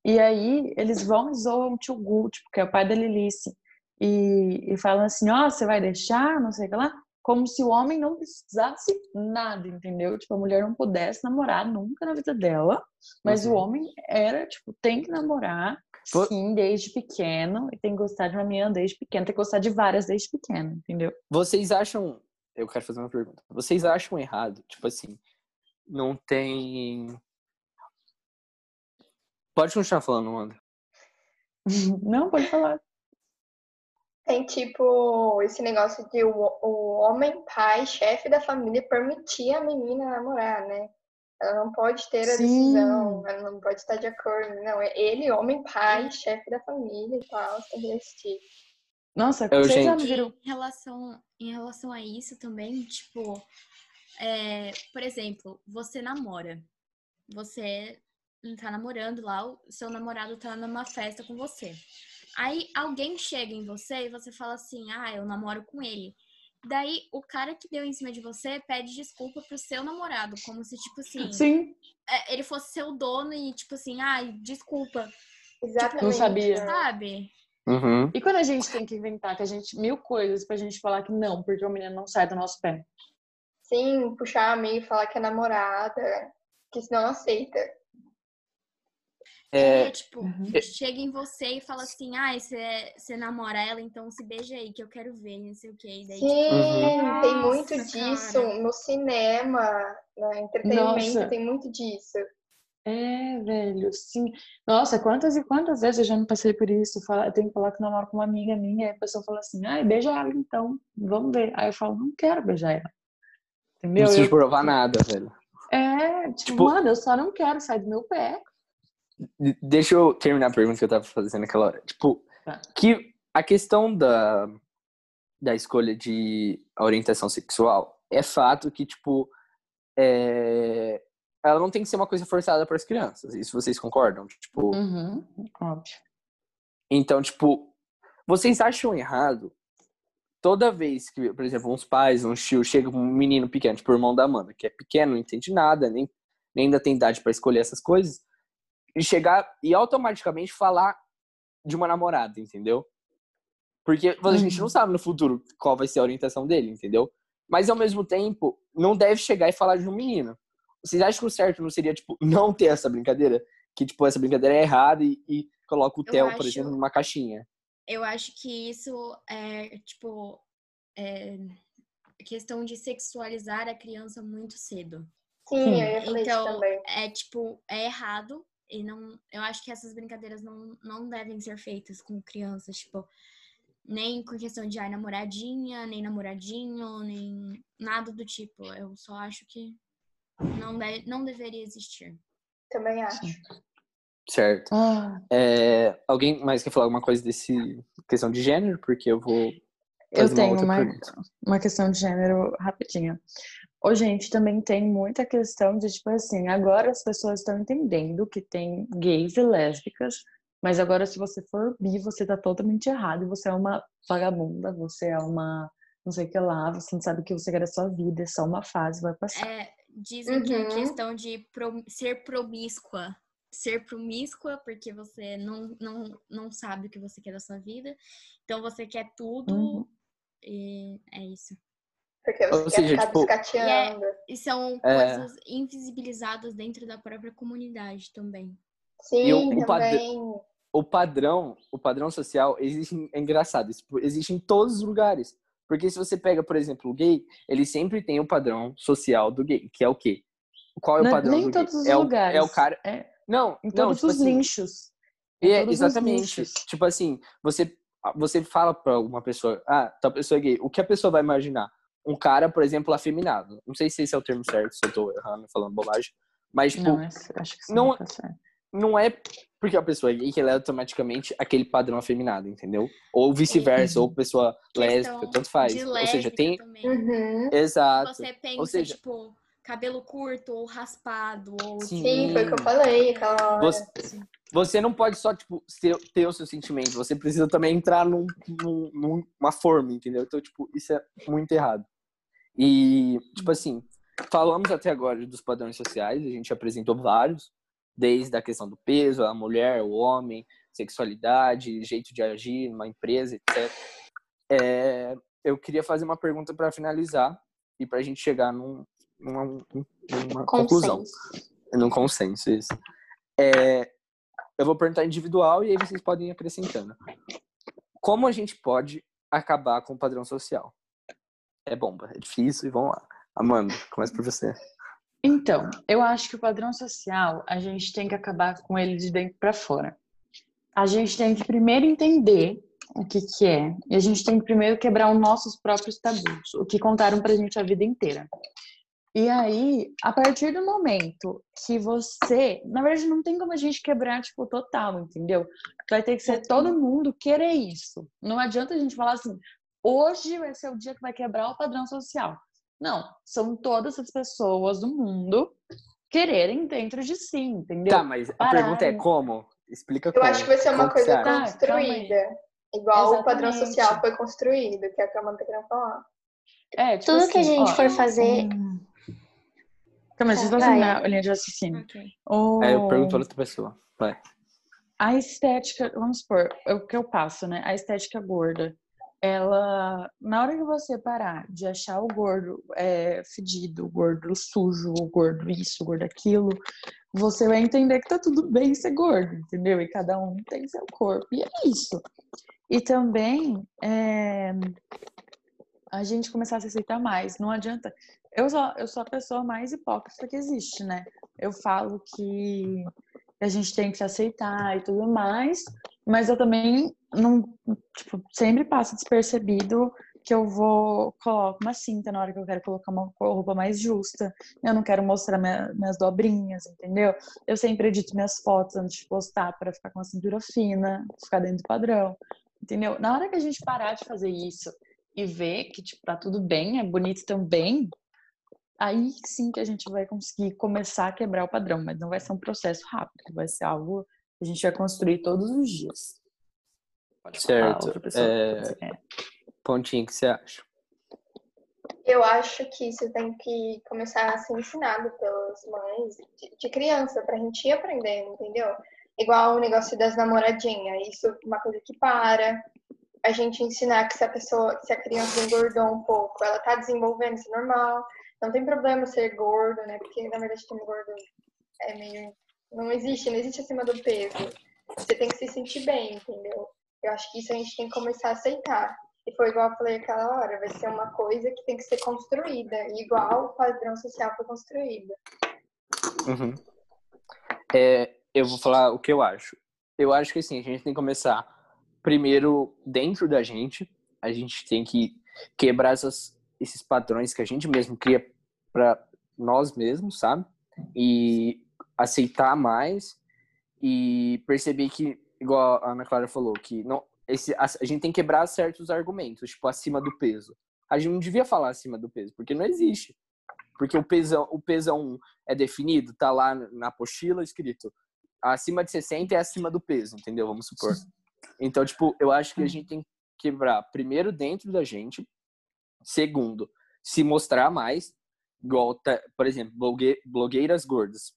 E aí eles vão e zoam o tio Gu, tipo, que é o pai da Lilice, e, e falam assim: ó, você vai deixar, não sei o que lá. Como se o homem não precisasse nada, entendeu? Tipo, a mulher não pudesse namorar nunca na vida dela, mas Uhum. o homem era, tipo, tem que namorar, sim, desde pequeno, e tem que gostar de uma menina desde pequeno, tem que gostar de várias desde pequeno, entendeu? Vocês acham. Eu quero fazer uma pergunta. Vocês acham errado? Tipo assim, não tem. Pode continuar falando, Wanda. (laughs) Não, pode falar. Tem tipo esse negócio de o, o homem, pai, chefe da família permitir a menina namorar, né? Ela não pode ter a Sim. decisão, ela não pode estar de acordo. Não, é ele, homem, pai, chefe da família e tal, tem que decidir. Nossa, Eu, vocês já viram? Em relação, em relação a isso também, tipo, é, por exemplo, você namora. Você tá namorando lá, o seu namorado tá numa festa com você. Aí alguém chega em você e você fala assim: ah, eu namoro com ele. Daí o cara que deu em cima de você pede desculpa pro seu namorado, como se, tipo assim, Sim, é, ele fosse seu dono e, tipo assim, ai, desculpa, Exatamente. Não sabia. sabe? Uhum. E quando a gente tem que inventar que a gente mil coisas pra gente falar que não, porque o menino não sai do nosso pé. Sim, puxar a amiga e falar que é namorada, que se não aceita. É, É, tipo, Uhum. chega em você e fala assim, ai, você namora ela, então se beija aí, que eu quero ver, não sei o que. Daí, tipo, Sim, Uhum. tem muito disso cara. no cinema, no entretenimento, Nossa. tem muito disso. É, velho, sim. Nossa, quantas e quantas vezes eu já não passei por isso? Eu tenho que falar que namoro com uma amiga minha, aí a pessoa fala assim, ai, beija ela então, vamos ver. Aí eu falo, não quero beijar ela. não Entendeu? preciso Eu- provar nada, velho. É, tipo, Tipo- mano, eu só não quero sair do meu pé. De- Deixa eu terminar a pergunta que eu tava fazendo naquela hora. Tipo, Tá. que a questão da, da escolha de orientação sexual é fato que, tipo, é, ela não tem que ser uma coisa forçada para as crianças. Isso vocês concordam? Tipo, Uhum, óbvio. então, tipo, vocês acham errado toda vez que, por exemplo, uns pais, um tio, chega com um menino pequeno, tipo o irmão da Amanda, que é pequeno, não entende nada, nem, nem ainda tem idade para escolher essas coisas, e chegar e automaticamente falar de uma namorada, entendeu? Porque a gente Uhum. não sabe no futuro qual vai ser a orientação dele, entendeu? Mas ao mesmo tempo, não deve chegar e falar de um menino. Vocês acham que o certo não seria, tipo, não ter essa brincadeira? Que, tipo, essa brincadeira é errada e, e coloca o Eu Theo, por exemplo, numa caixinha. eu acho que isso é, tipo, é questão de sexualizar a criança muito cedo. Sim, Sim. eu ia falar isso Então, também. é tipo, é errado e não, eu acho que essas brincadeiras não, não devem ser feitas com crianças, tipo, nem com questão de ai, namoradinha, nem namoradinho, nem nada do tipo. Eu só acho que não, de, não deveria existir. Também acho. Certo. Ah, É, alguém mais quer falar alguma coisa desse questão de gênero? Porque eu vou eu fazer uma tenho outra uma, pergunta. uma questão de gênero rapidinha. Ô, gente, também tem muita questão de, tipo assim, agora as pessoas estão entendendo que tem gays e lésbicas, mas agora se você for bi, você tá totalmente errado, e você é uma vagabunda, você é uma não sei o que lá, você não sabe o que você quer da sua vida, é só uma fase, vai passar. É, dizem que é Uhum. questão de pro- ser promíscua. Ser promíscua porque você não, não, não sabe o que você quer da sua vida. Então você quer tudo Uhum. e é isso. Porque você Ou quer seja, ficar tipo- biscateando. E são É. coisas invisibilizadas dentro da própria comunidade também. Sim, E o- o padr- também. O padrão, o padrão social existe, em- é engraçado, isso existe em todos os lugares. Porque se você pega, por exemplo, o gay, ele sempre tem o padrão social do gay, que é o quê? Qual é o Não- padrão nem do em todos gay? os é o, lugares. É o cara. É, Não, em não, todos tipo os assim, nichos. É, todos os exatamente. nichos. Tipo assim, você, você fala pra uma pessoa, ah, tal pessoa é gay. O que a pessoa vai imaginar? Um cara, por exemplo, afeminado. Não sei se esse é o termo certo, se eu tô errando, falando bobagem. Mas, tipo, Não, não, é- acho que sim, não- tá certo. é porque a pessoa é gay que ela é automaticamente aquele padrão afeminado, entendeu? Ou vice-versa, Uhum. ou pessoa lésbica, tanto faz. De Ou seja, tem. também. Uhum. Exato. Você pensa, Ou seja, tipo, cabelo curto ou raspado, ou Sim. Sim, foi o que eu falei aquela hora. Você, você não pode só, tipo, ter, ter o seu sentimento. Você precisa também entrar num, num- numa forma, entendeu? Então, tipo, isso é muito errado. E, tipo assim, falamos até agora dos padrões sociais, a gente apresentou vários, desde a questão do peso, a mulher, o homem, sexualidade, jeito de agir numa empresa, etc. É, eu queria fazer uma pergunta para finalizar e para a gente chegar num, numa, numa conclusão. Consenso. Num consenso, isso. É, eu vou perguntar individual e aí vocês podem ir acrescentando. Como a gente pode acabar com o padrão social? É bomba, é difícil e vamos lá. Amanda, começa por você. Então, eu acho que o padrão social, a gente tem que acabar com ele de dentro para fora. A gente tem que primeiro entender o que que é, e a gente tem que primeiro quebrar os nossos próprios tabus, o que contaram pra gente a vida inteira. E aí, a partir do momento que você, na verdade, não tem como a gente quebrar tipo total, entendeu? Vai ter que ser todo mundo querer isso. Não adianta a gente falar assim, hoje vai ser o dia que vai quebrar o padrão social. Não, são todas as pessoas do mundo quererem dentro de si, entendeu? Tá, mas a Parar, pergunta é como? Explica Eu como. acho que vai ser uma Como coisa? Tá, construída. Igual o padrão Exatamente. social foi construído, que é o que a Amanda tá querendo falar. É, tipo Tudo que a assim, gente ó, for fazer. hum. Calma, deixa eu terminar a linha de raciocínio. Ok. O- Aí eu pergunto pra outra pessoa. Vai. A estética, vamos supor, é o que eu passo, né? A estética gorda, ela, na hora que você parar de achar o gordo é, fedido, o gordo sujo, o gordo isso, o gordo aquilo, você vai entender que tá tudo bem ser gordo, entendeu? E cada um tem seu corpo, e é isso. E também é, a gente começar a se aceitar mais. Não adianta. Eu sou, eu sou a pessoa mais hipócrita que existe, né? Eu falo que a gente tem que se aceitar e tudo mais, mas eu também não, tipo, sempre passa despercebido que eu vou coloco uma cinta na hora que eu quero colocar uma roupa mais justa. Eu não quero mostrar minha- minhas dobrinhas, entendeu? Eu sempre edito minhas fotos antes de postar para ficar com a cintura fina, ficar dentro do padrão, entendeu? Na hora que a gente parar de fazer isso e ver que tipo tá tudo bem, é bonito também, aí sim que a gente vai conseguir começar a quebrar o padrão, mas não vai ser um processo rápido, vai ser algo que a gente vai construir todos os dias. Pode Certo. É, quer. Pontinho, o que você acha? Eu acho que isso tem que começar a ser ensinado pelas mães de, de criança, pra gente ir aprendendo, entendeu? Igual o negócio das namoradinhas, isso é uma coisa que para. A gente ensinar que se a pessoa, se a criança engordou um pouco, ela tá desenvolvendo, isso é normal. Não tem problema ser gordo, né? Porque na verdade ter gordo é meio. Não existe, não existe acima do peso. Você tem que se sentir bem, entendeu? Eu acho que isso a gente tem que começar a aceitar. E foi igual eu falei aquela hora, vai ser uma coisa que tem que ser construída, igual o padrão social foi construído. Uhum. É, eu vou falar o que eu acho. Eu acho que assim, a gente tem que começar primeiro dentro da gente. A gente tem que quebrar essas, esses padrões que a gente mesmo cria para nós mesmos, sabe? E aceitar mais e perceber que, igual a Ana Clara falou, que não, esse, a, a gente tem que quebrar certos argumentos, tipo acima do peso. A gente não devia falar acima do peso, porque não existe. Porque o pesão, o pesão é definido, tá lá na apostila escrito acima de 60 é acima do peso, entendeu? Vamos supor. Então, tipo, eu acho que a gente tem que quebrar primeiro dentro da gente, segundo, se mostrar mais, igual, tá, por exemplo, blogue- blogueiras gordas.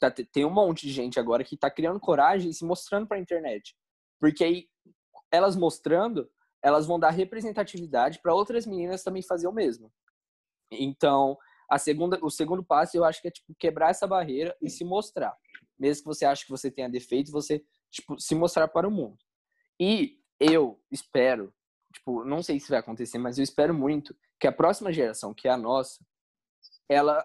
Tá, tem um monte de gente agora que tá criando coragem e se mostrando pra internet. Porque aí, elas mostrando, elas vão dar representatividade para outras meninas também fazer o mesmo. Então, a segunda, o segundo passo eu acho que é tipo quebrar essa barreira e se mostrar. Mesmo que você ache que você tenha defeito, você tipo se mostrar para o mundo. E eu espero, tipo, não sei se vai acontecer, mas eu espero muito que a próxima geração, que é a nossa, ela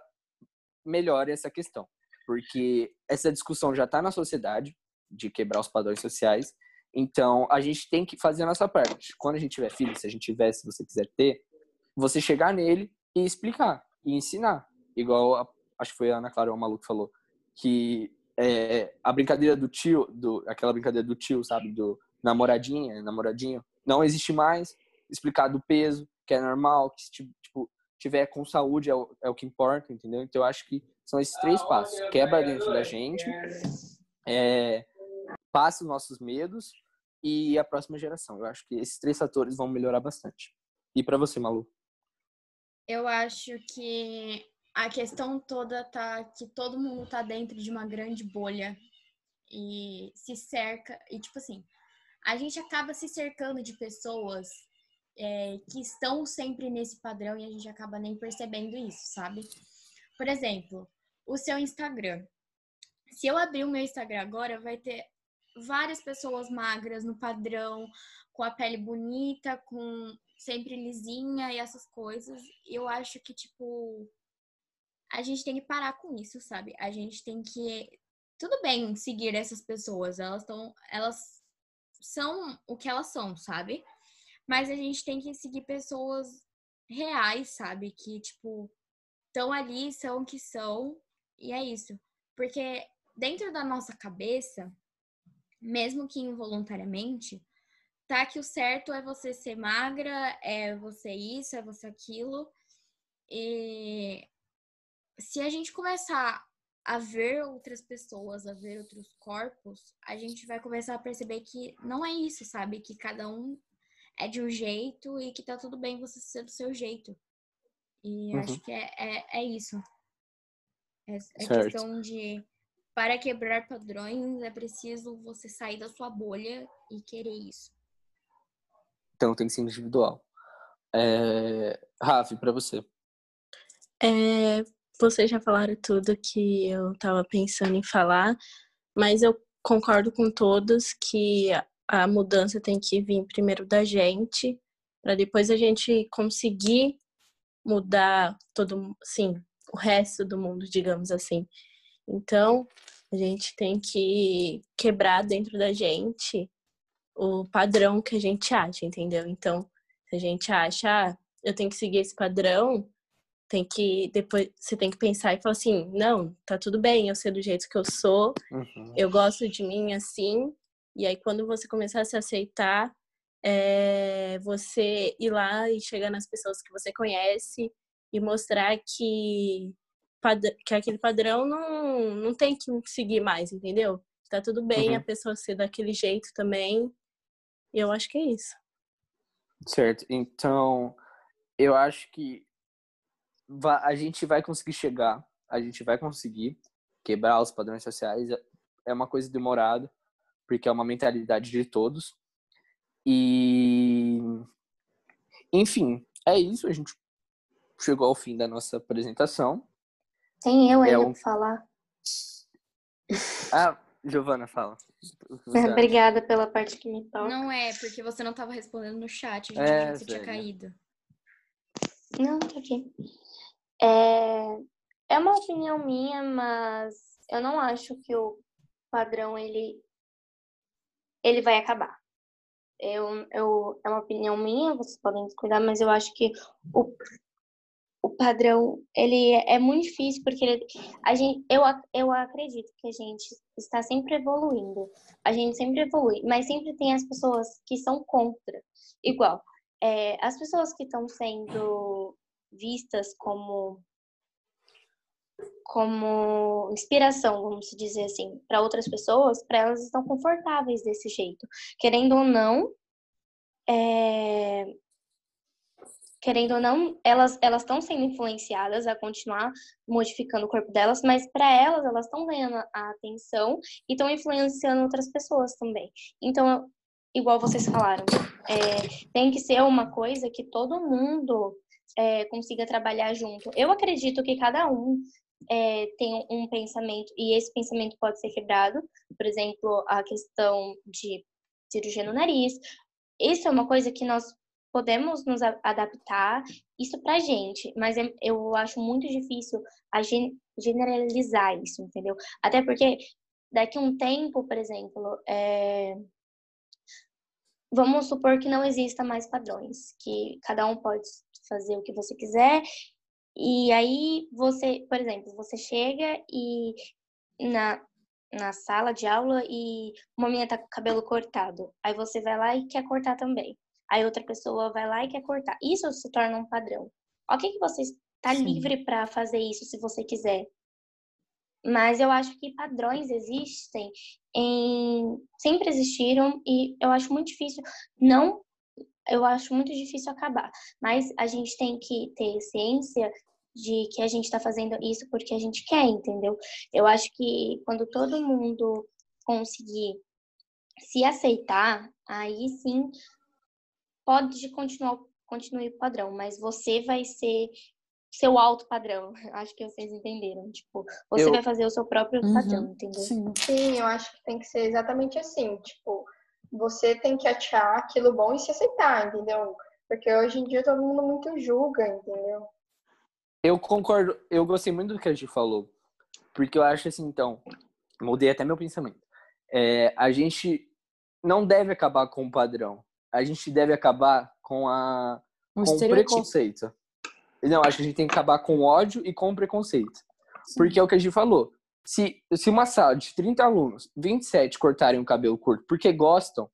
melhore essa questão, porque essa discussão já está na sociedade de quebrar os padrões sociais. Então, a gente tem que fazer a nossa parte. Quando a gente tiver filho, se a gente tiver, se você quiser ter, você chegar nele e explicar e ensinar. Igual, a- acho que foi a Ana Clara, o maluco falou, que é, a brincadeira do tio, do, aquela brincadeira do tio, sabe, do namoradinha, namoradinho, não existe mais. Explicar do peso, que é normal, que se ti- tipo, tiver com saúde é o, é o que importa, entendeu? Então, eu acho que são esses três passos. Quebra dentro da gente, é, passa os nossos medos e a próxima geração. Eu acho que esses três fatores vão melhorar bastante. E para você, Malu? Eu acho que a questão toda tá que todo mundo tá dentro de uma grande bolha e se cerca e tipo assim, a gente acaba se cercando de pessoas é, que estão sempre nesse padrão e a gente acaba nem percebendo isso, sabe? Por exemplo, o seu Instagram. Se eu abrir o meu Instagram agora, vai ter várias pessoas magras no padrão, com a pele bonita, com sempre lisinha e essas coisas. Eu acho que, tipo, a gente tem que parar com isso, sabe? A gente tem que. Tudo bem seguir essas pessoas, elas estão. Elas são o que elas são, sabe? Mas a gente tem que seguir pessoas reais, sabe? Que, tipo, estão ali, são o que são, e é isso. Porque dentro da nossa cabeça, mesmo que involuntariamente, tá que o certo é você ser magra, é você isso, é você aquilo. E se a gente começar a ver outras pessoas, a ver outros corpos, a gente vai começar a perceber que não é isso, sabe? Que cada um é de um jeito e que tá tudo bem você ser do seu jeito. E Uhum. acho que é, é, é isso. É, é questão de, para quebrar padrões, é preciso você sair da sua bolha e querer isso. Então tem que ser individual. É... Rafi, pra você. É, vocês já falaram tudo que eu estava pensando em falar, mas eu concordo com todos que a- mudança tem que vir primeiro da gente, para depois a gente conseguir mudar todo, sim, o resto do mundo, digamos assim. Então, a gente tem que quebrar dentro da gente o padrão que a gente acha, entendeu? Então, se a gente acha, ah, eu tenho que seguir esse padrão, tem que depois você tem que pensar e falar assim, não, tá tudo bem, eu sei do jeito que eu sou, Uhum. eu gosto de mim assim. E aí quando você começar a se aceitar, é você ir lá e chegar nas pessoas que você conhece e mostrar que que aquele padrão não, não tem que seguir mais, entendeu? Tá tudo bem Uhum. a pessoa ser daquele jeito também. E eu acho que é isso. Certo. Então, eu acho que a gente vai conseguir chegar, a gente vai conseguir quebrar os padrões sociais. É- É uma coisa demorada, porque é uma mentalidade de todos. E, enfim, é isso. A gente chegou ao fim da nossa apresentação. Tem eu É ainda um- pra falar. Ah, Giovana, fala. Obrigada pela parte que me toca. Não é, porque você não tava respondendo no chat, a gente É, achou que você tinha caído. Não, tá aqui. É, é uma opinião minha, mas eu não acho que o padrão ele, ele vai acabar. Eu, eu, é uma opinião minha, vocês podem discordar, mas eu acho que o, o padrão ele é muito difícil porque ele, a gente, eu, eu acredito que a gente está sempre evoluindo. A gente sempre evolui, mas sempre tem as pessoas que são contra. Igual, é, as pessoas que estão sendo vistas como como inspiração, vamos dizer assim, para outras pessoas, para elas estão confortáveis desse jeito, querendo ou não, é, querendo ou não, elas elas estão sendo influenciadas a continuar modificando o corpo delas, mas para elas elas estão ganhando a atenção e estão influenciando outras pessoas também. Então, igual vocês falaram, é, tem que ser uma coisa que todo mundo é, consiga trabalhar junto. Eu acredito que cada um é, tem um pensamento e esse pensamento pode ser quebrado. Por exemplo, a questão de cirurgia no nariz. Isso é uma coisa que nós podemos nos adaptar isso pra gente, mas é- eu acho muito difícil a gen- generalizar isso, entendeu? Até porque daqui a um tempo, por exemplo, é, vamos supor que não exista mais padrões, que cada um pode fazer o que você quiser. E aí você, por exemplo, você chega e na, na sala de aula e uma menina tá com o cabelo cortado. Aí você vai lá e quer cortar também. Aí outra pessoa vai lá e quer cortar. Isso se torna um padrão. Ok que você está livre para fazer isso se você quiser. Mas eu acho que padrões existem em sempre existiram e eu acho muito difícil não eu acho muito difícil acabar mas a gente tem que ter ciência de que a gente está fazendo isso porque a gente quer entendeu eu acho que quando todo mundo conseguir se aceitar aí sim pode continuar continue o padrão mas você vai ser seu alto padrão (laughs) acho que vocês entenderam tipo você Eu- vai fazer o seu próprio Uhum, padrão entendeu Sim. Sim, eu acho que tem que ser exatamente assim. Tipo, você tem que achar aquilo bom e se aceitar, entendeu? Porque hoje em dia todo mundo muito julga, entendeu? Eu concordo, eu gostei muito do que a gente falou. Porque eu acho assim, então, mudei até meu pensamento. É, a gente não deve acabar com o padrão. A gente deve acabar com a Um com o preconceito. Não, acho que a gente tem que acabar com o ódio e com o preconceito. Porque é o que a gente falou. Se, se uma sala de 30 alunos, 27 cortarem o cabelo curto porque gostam,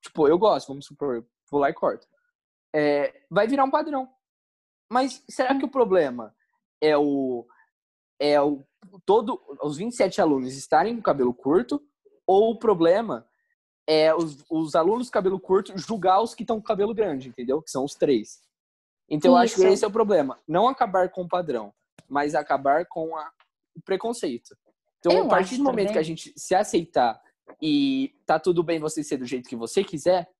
tipo, eu gosto, vamos supor, vou lá e corto. É, vai virar um padrão. Mas será que o problema é o é o todo os 27 alunos estarem com cabelo curto ou o problema é os, os alunos com cabelo curto julgar os que estão com cabelo grande, entendeu? Que são os três. Então eu acho que esse é o problema. Não acabar com o padrão, mas acabar com a, o preconceito. Então, Eu a partir do momento também. que a gente se aceitar e tá tudo bem você ser do jeito que você quiser,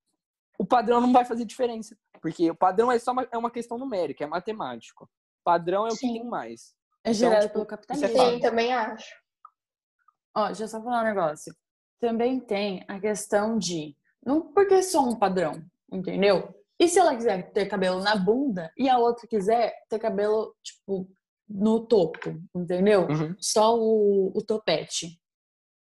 o padrão não vai fazer diferença. Porque o padrão é só uma, é uma questão numérica, é matemático. Padrão é o que Sim. tem mais. É gerado tipo, pelo é capitalismo. Sim, também acho. Ó, deixa eu só falar um negócio. Também tem a questão de. Não porque é só um padrão, entendeu? E se ela quiser ter cabelo na bunda e a outra quiser ter cabelo, tipo, no topo, entendeu? Uhum. Só o, o topete.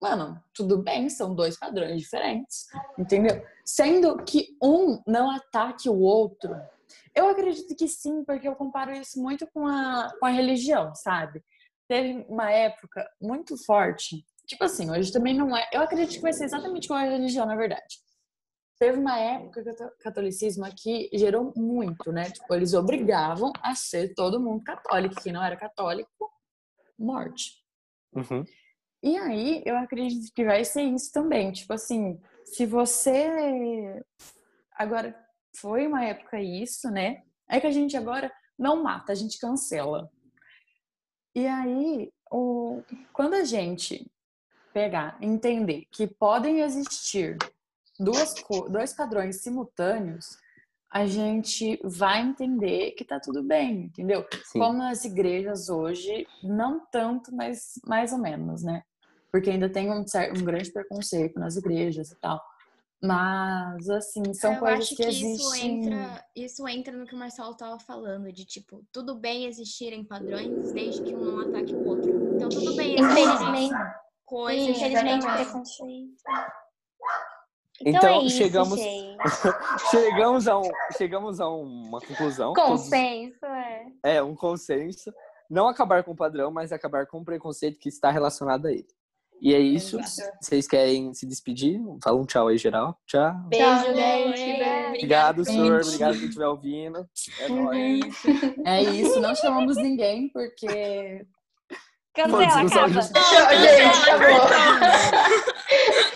Mano, tudo bem, são dois padrões diferentes, entendeu? Sendo que um não ataque o outro. Eu acredito que sim, porque eu comparo isso muito com a, com a religião, sabe? Teve uma época muito forte. Tipo assim, hoje também não é. Eu acredito que vai ser exatamente igual a religião, na verdade. Teve uma época que o cato- catolicismo aqui gerou muito, né? Tipo, eles obrigavam a ser todo mundo católico. Quem não era católico, morte. Uhum. E aí, eu acredito que vai ser isso também. Tipo assim, se você. Agora, foi uma época isso, né? É que a gente agora não mata, a gente cancela. E aí, o... quando a gente pegar, entender que podem existir duas dois padrões simultâneos, a gente vai entender que tá tudo bem, entendeu? Sim. Como nas igrejas hoje, não tanto, mas mais ou menos, né? Porque ainda tem um, certo, um grande preconceito nas igrejas e tal. Mas, assim, são eu coisas acho que, que, isso existem. entra, isso entra no que o Marcelo tava falando, de tipo, tudo bem existirem padrões desde que um não ataque o outro. Então tudo bem existirem Infelizmente, coisas infelizmente diferentes. preconceito. Então, é isso, chegamos- gente. (laughs) Chegamos a, um, chegamos a uma conclusão. todos- Consenso, é. É, um consenso. Não acabar com o padrão, mas acabar com o preconceito que está relacionado a ele. E é isso. Exato. Vocês querem se despedir? Fala um tchau aí, geral. Tchau. Beijo, gente. Obrigado, senhor. gente. Obrigado quem estiver ouvindo. É nóis. É isso, não chamamos ninguém, porque Cancela, acaba. gente. Acabou.